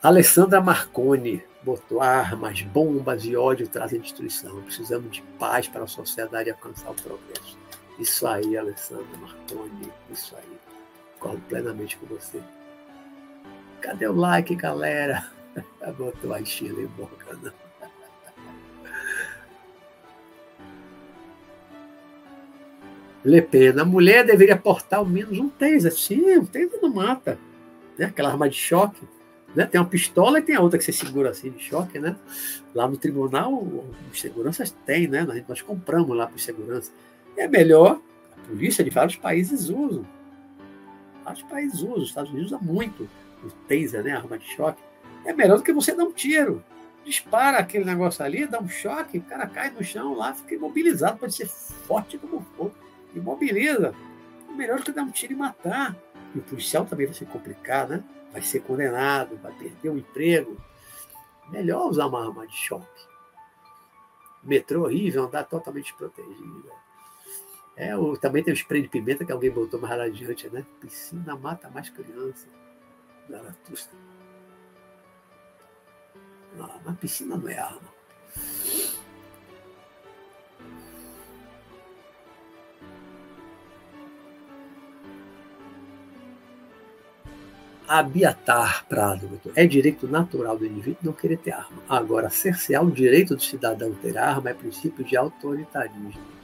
Alessandra Marconi botou armas, bombas e ódio trazem destruição. Precisamos de paz para a sociedade alcançar o progresso. Isso aí, Alessandra Marconi, isso aí. Concordo plenamente com você. Cadê o like, galera? Botou a Chile em boca, não. Le Pen, a mulher deveria portar ao menos um taser. Sim, um taser não mata. Né? Aquela arma de choque. Né? Tem uma pistola e tem a outra que você segura assim de choque, né? Lá no tribunal, os seguranças têm, né? Nós compramos lá para os seguranças. É melhor, a polícia de vários países usam. Vários países usam, os Estados Unidos usam muito o taser, né? A arma de choque. É melhor do que você dar um tiro. Dispara aquele negócio ali, dá um choque, o cara cai no chão lá, fica imobilizado, pode ser forte como for imobiliza. Melhor que dar um tiro e matar. E o policial também vai se complicar, né? Vai ser condenado, vai perder o emprego. Melhor usar uma arma de choque. Metrô horrível, andar totalmente protegido. É, o, também tem o spray de pimenta que alguém botou mais adiante, né? Piscina mata mais criança. Zaratusta. Não, mas piscina não é arma. Abiatar Prado. É direito natural do indivíduo não querer ter arma. Agora, cercear o direito do cidadão ter arma é princípio de autoritarismo.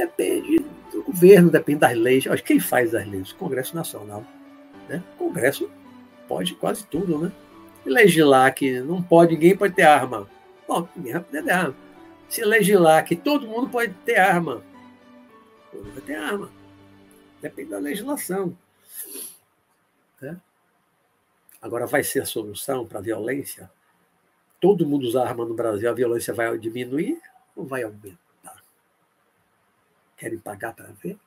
Depende do governo, depende das leis. Quem faz as leis? O Congresso Nacional. Né? O Congresso pode quase tudo, né? legislar que não pode, ninguém pode ter arma. Bom, ninguém vai poder ter arma. Se legislar que todo mundo pode ter arma, todo mundo vai ter arma. Depende da legislação. Né? Agora, vai ser a solução para a violência? Todo mundo usar arma no Brasil, a violência vai diminuir ou vai aumentar? Querem pagar para ver?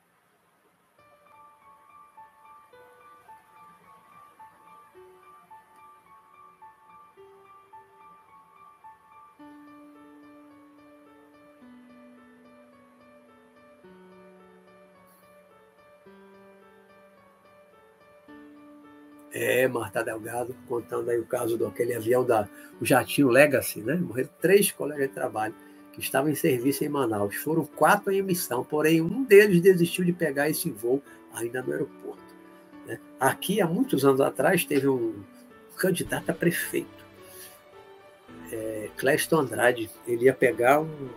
É, Marta Delgado, contando aí o caso daquele avião da o jatinho Legacy, né? Morreram três colegas de trabalho que estavam em serviço em Manaus. Foram quatro em missão, porém um deles desistiu de pegar esse voo ainda no aeroporto. Né? Aqui, há muitos anos atrás, teve um candidato a prefeito, é, Cléston Andrade. Ele ia pegar um.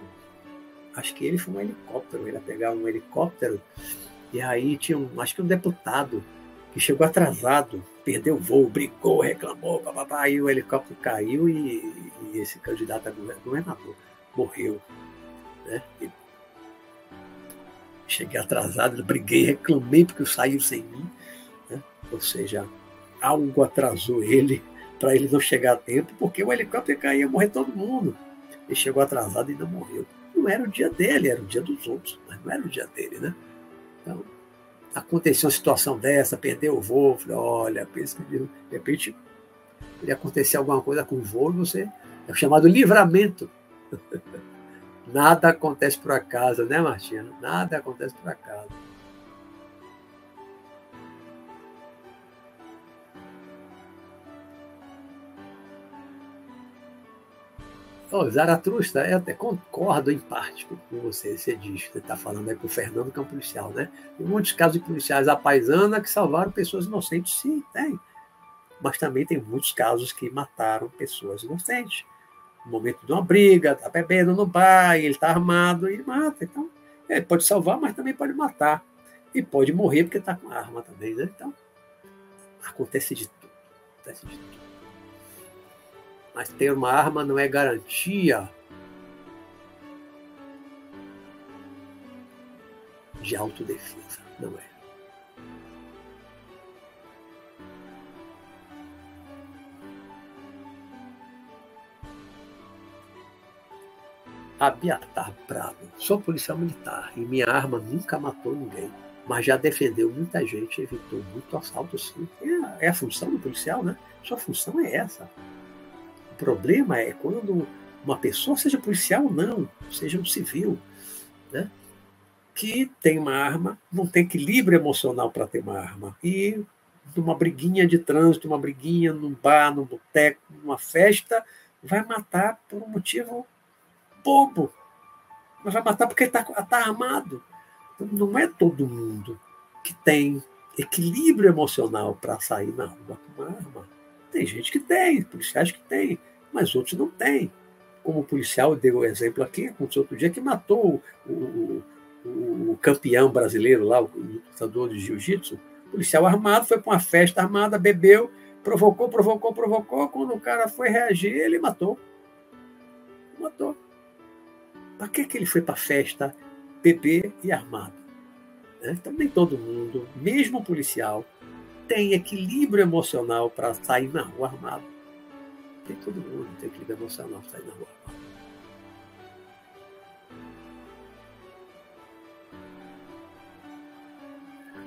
Acho que ele foi um helicóptero, ele ia pegar um helicóptero, e aí tinha um, acho que um deputado que chegou atrasado perdeu o voo, brigou, reclamou, papapá, o helicóptero caiu e, e esse candidato a governador morreu. Né? Cheguei atrasado, briguei, reclamei porque saiu sem mim. Né? Ou seja, algo atrasou ele para ele não chegar a tempo, porque o helicóptero caía, ia morrer todo mundo. Ele chegou atrasado e ainda morreu. Não era o dia dele, era o dia dos outros, mas não era o dia dele, né? Então, aconteceu uma situação dessa, perdeu o voo, falei, olha, pensa que de repente Podia acontecer alguma coisa com o voo, você é o chamado livramento. Nada acontece por acaso, né, Martina? Nada acontece por acaso. Oh, Zaratrusta, eu até concordo em parte com você, você diz, você está falando aí com o Fernando, que é um policial, né? Em muitos casos de policiais à paisana que salvaram pessoas inocentes, sim, tem. Mas também tem muitos casos que mataram pessoas inocentes. No momento de uma briga, está bebendo no bar, ele está armado e mata. Então, ele pode salvar, mas também pode matar. E pode morrer porque está com arma também, né? Então, acontece de tudo. Acontece de tudo. Mas ter uma arma não é garantia de autodefesa. Não é. Abiatar Prado. Sou policial militar e minha arma nunca matou ninguém, mas já defendeu muita gente, evitou muito assalto, sim. É a, é a função do policial, né? Sua função é essa problema é quando uma pessoa, seja policial ou não, seja um civil, né, que tem uma arma, não tem equilíbrio emocional para ter uma arma. E numa briguinha de trânsito, uma briguinha num bar, num boteco, numa festa, vai matar por um motivo bobo. Mas vai matar porque está tá armado. Então, não é todo mundo que tem equilíbrio emocional para sair na rua com uma arma. Tem gente que tem, policiais que tem, mas outros não têm. Como o policial deu o exemplo aqui, aconteceu outro dia, que matou o, o, o campeão brasileiro lá, o lutador de jiu-jitsu. Policial armado, foi para uma festa armada, bebeu, provocou, provocou, provocou. Quando o cara foi reagir, ele matou. Matou. Para que, que ele foi para a festa beber e armado? Né? Então, nem todo mundo, mesmo policial, tem equilíbrio emocional para sair na rua armado. Tem todo mundo, tem equilíbrio emocional para sair na rua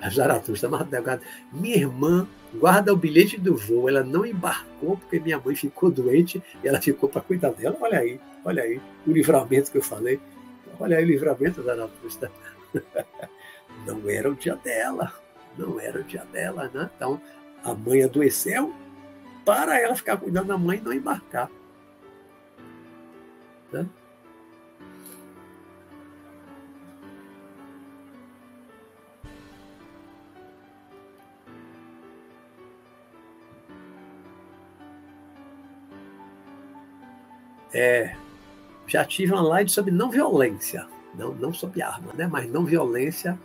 A Zaratustra, Madrugada. Minha irmã guarda o bilhete do voo. Ela não embarcou porque minha mãe ficou doente e ela ficou para cuidar dela. Olha aí, olha aí, o livramento que eu falei. Olha aí o livramento da Zaratustra. Não era o dia dela não era o dia dela, né? Então, a mãe adoeceu para ela ficar cuidando da mãe e não embarcar. Né? É, já tive uma live sobre não violência, não, não sobre arma, né? mas não violência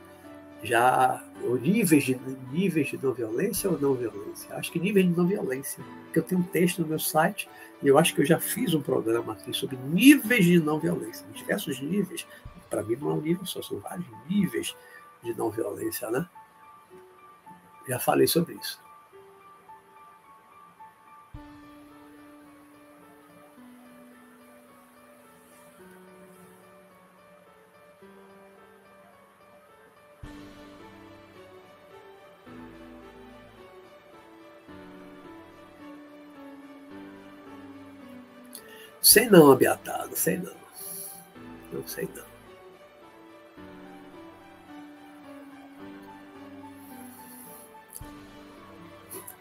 já níveis de, níveis de não violência ou não violência? Acho que níveis de não violência. Porque eu tenho um texto no meu site e eu acho que eu já fiz um programa aqui sobre níveis de não violência. Diversos níveis. Para mim não é um nível só, são vários níveis de não violência, né? Já falei sobre isso. Sei não, abiatado, sei não. Não sei não.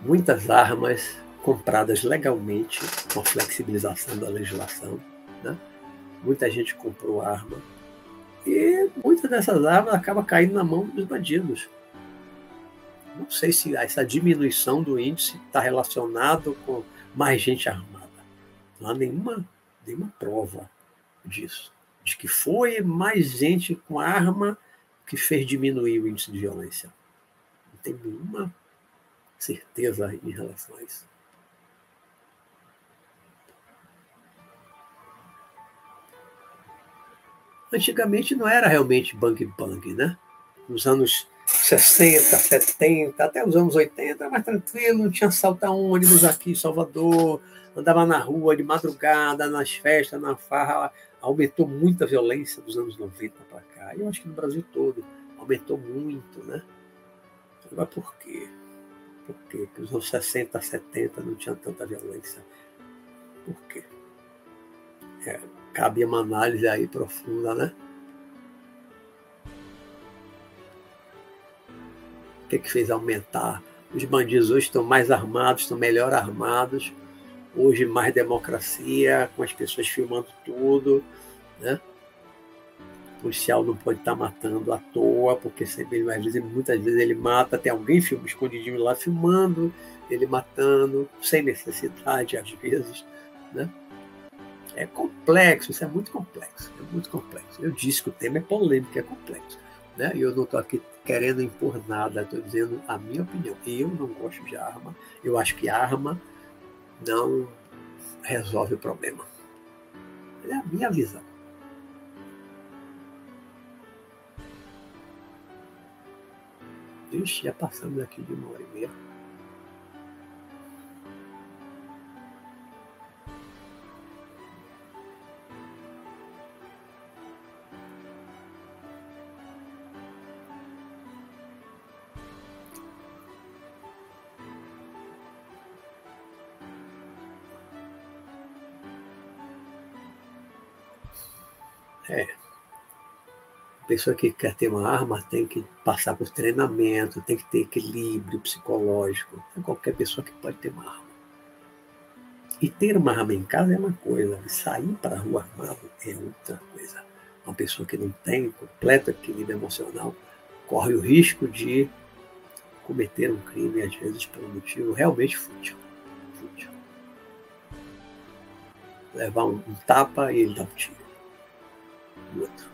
Muitas armas compradas legalmente com a flexibilização da legislação. Né? Muita gente comprou arma e muitas dessas armas acabam caindo na mão dos bandidos. Não sei se essa diminuição do índice está relacionado com mais gente armada. Não há nenhuma nenhuma prova disso. De que foi mais gente com arma que fez diminuir o índice de violência. Não tem nenhuma certeza em relação a isso. Antigamente não era realmente bang bang, né? Nos anos 60, 70, até os anos 80, mais tranquilo, não tinha salta ônibus aqui em Salvador, andava na rua de madrugada, nas festas, na farra, aumentou muito a violência dos anos 90 para cá. Eu acho que no Brasil todo aumentou muito, né? Mas por quê? Por quê? Porque os anos 60, 70 não tinha tanta violência. Por quê? É, cabe uma análise aí profunda, né? Que, que fez aumentar? Os bandidos hoje estão mais armados, estão melhor armados. Hoje mais democracia, com as pessoas filmando tudo, né? O policial não pode estar matando à toa, porque sempre, às vezes, muitas vezes ele mata, tem alguém filma, escondidinho lá filmando, ele matando, sem necessidade, às vezes. Né? É complexo, isso é muito complexo, é muito complexo. Eu disse que o tema é polêmico, é complexo. Né? E eu não estou aqui querendo impor nada, estou dizendo a minha opinião. Eu não gosto de arma, eu acho que arma não resolve o problema. É a minha visão. Ixi, já passamos aqui de uma hora e meia. Pessoa que quer ter uma arma tem que passar por treinamento, tem que ter equilíbrio psicológico. É qualquer pessoa que pode ter uma arma. E ter uma arma em casa é uma coisa, sair para a rua armado é outra coisa. Uma pessoa que não tem completo equilíbrio emocional corre o risco de cometer um crime, às vezes por um motivo realmente fútil. fútil. Levar um, tapa e ele dá um tiro do outro.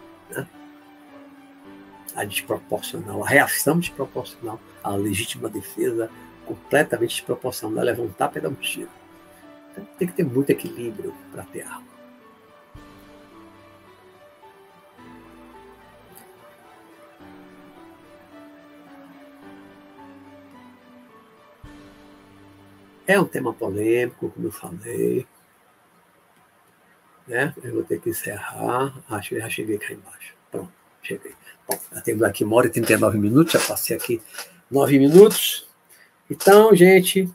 A desproporcional, a reação desproporcional à legítima defesa, completamente desproporcional, levar um e dar um tiro. Então, tem que ter muito equilíbrio para ter arma. É um tema polêmico, como eu falei. Né? Eu vou ter que encerrar. Acho que já cheguei cá embaixo. Pronto, cheguei. Bom, já hora e 39 minutos, já passei aqui nove minutos. Então, gente,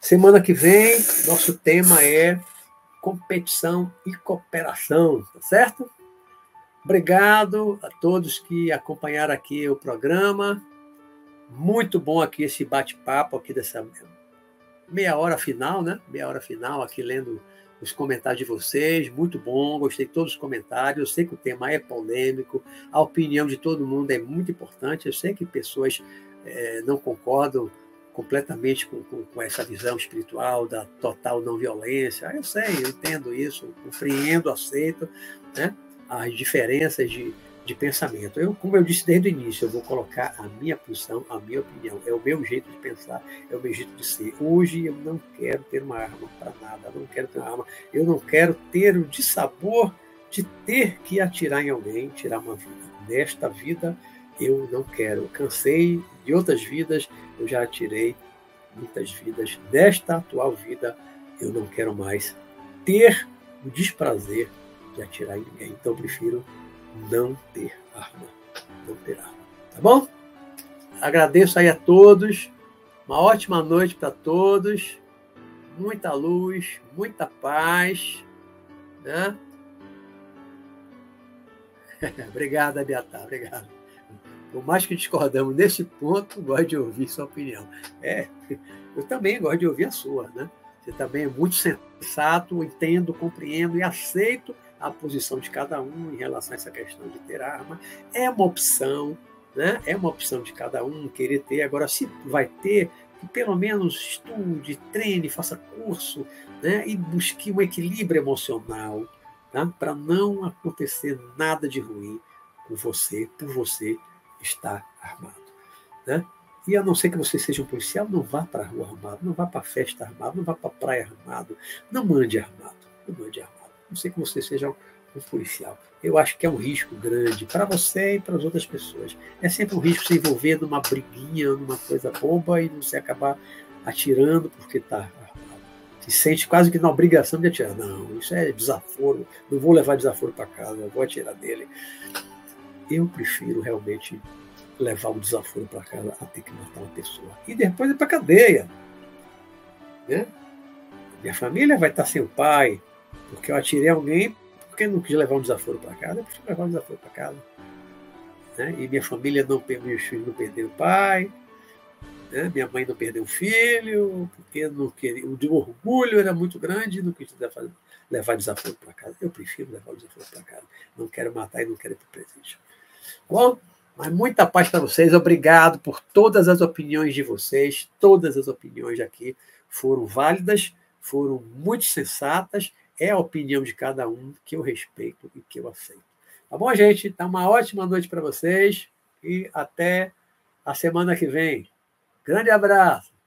semana que vem, nosso tema é competição e cooperação, tá certo? Obrigado a todos que acompanharam aqui o programa. Muito bom aqui esse bate-papo aqui dessa meia hora final, né? Meia hora final aqui lendo os comentários de vocês, muito bom, gostei de todos os comentários. Eu sei que o tema é polêmico, a opinião de todo mundo é muito importante. Eu sei que pessoas é, não concordam completamente com, com, com, essa visão espiritual da total não violência. Eu sei, eu entendo isso, compreendo, aceito né, as diferenças de, de pensamento. Eu, como eu disse desde o início, eu vou colocar a minha posição, a minha opinião. É o meu jeito de pensar, é o meu jeito de ser. Hoje eu não quero ter uma arma para nada, eu não quero ter uma arma. Eu não quero ter o dissabor de ter que atirar em alguém, tirar uma vida. Nesta vida eu não quero. Eu cansei de outras vidas, eu já atirei muitas vidas. Nesta atual vida eu não quero mais ter o desprazer de atirar em ninguém. Então eu prefiro não ter arma. Não ter arma. Tá bom? Agradeço aí a todos. Uma ótima noite para todos. Muita luz, muita paz. Né? obrigado, Abiatar. Obrigado. Por mais que discordamos nesse ponto, gosto de ouvir sua opinião. É, eu também gosto de ouvir a sua, né? Você também é muito sensato, entendo, compreendo e aceito a posição de cada um em relação a essa questão de ter arma. É uma opção, né? é uma opção de cada um querer ter. Agora, se vai ter, pelo menos estude, treine, faça curso né? e busque um equilíbrio emocional tá? para não acontecer nada de ruim com você, por você estar armado. Né? E a não ser que você seja um policial, não vá para a rua armado, não vá para a festa armado, não vá para a praia armado, não mande armado, não mande armado não sei que você seja um policial. Eu acho que é um risco grande para você e para as outras pessoas. É sempre um risco se envolver numa briguinha, numa coisa boba e você acabar atirando porque armado. Se sente quase que na obrigação de atirar. Não, isso é desaforo. Não vou levar desaforo para casa, vou atirar dele. Eu prefiro realmente levar um desaforo para casa a ter que matar uma pessoa. E depois ir para cadeia. Né? Minha família vai estar sem o pai, porque eu atirei alguém, porque não quis levar um desaforo para casa, eu preciso levar um desaforo para casa. Né? E minha família não, meus filhos não perderam o pai, né? minha mãe não perdeu o filho, porque não queria, o orgulho era muito grande não quis levar, levar desaforo para casa. Eu prefiro levar o desaforo para casa. Não quero matar e não quero ir para presente. Bom, mas muita paz para vocês. Obrigado por todas as opiniões de vocês. Todas as opiniões aqui foram válidas, foram muito sensatas. É a opinião de cada um que eu respeito e que eu aceito. Tá bom, gente? Então, uma ótima noite para vocês e até a semana que vem. Grande abraço!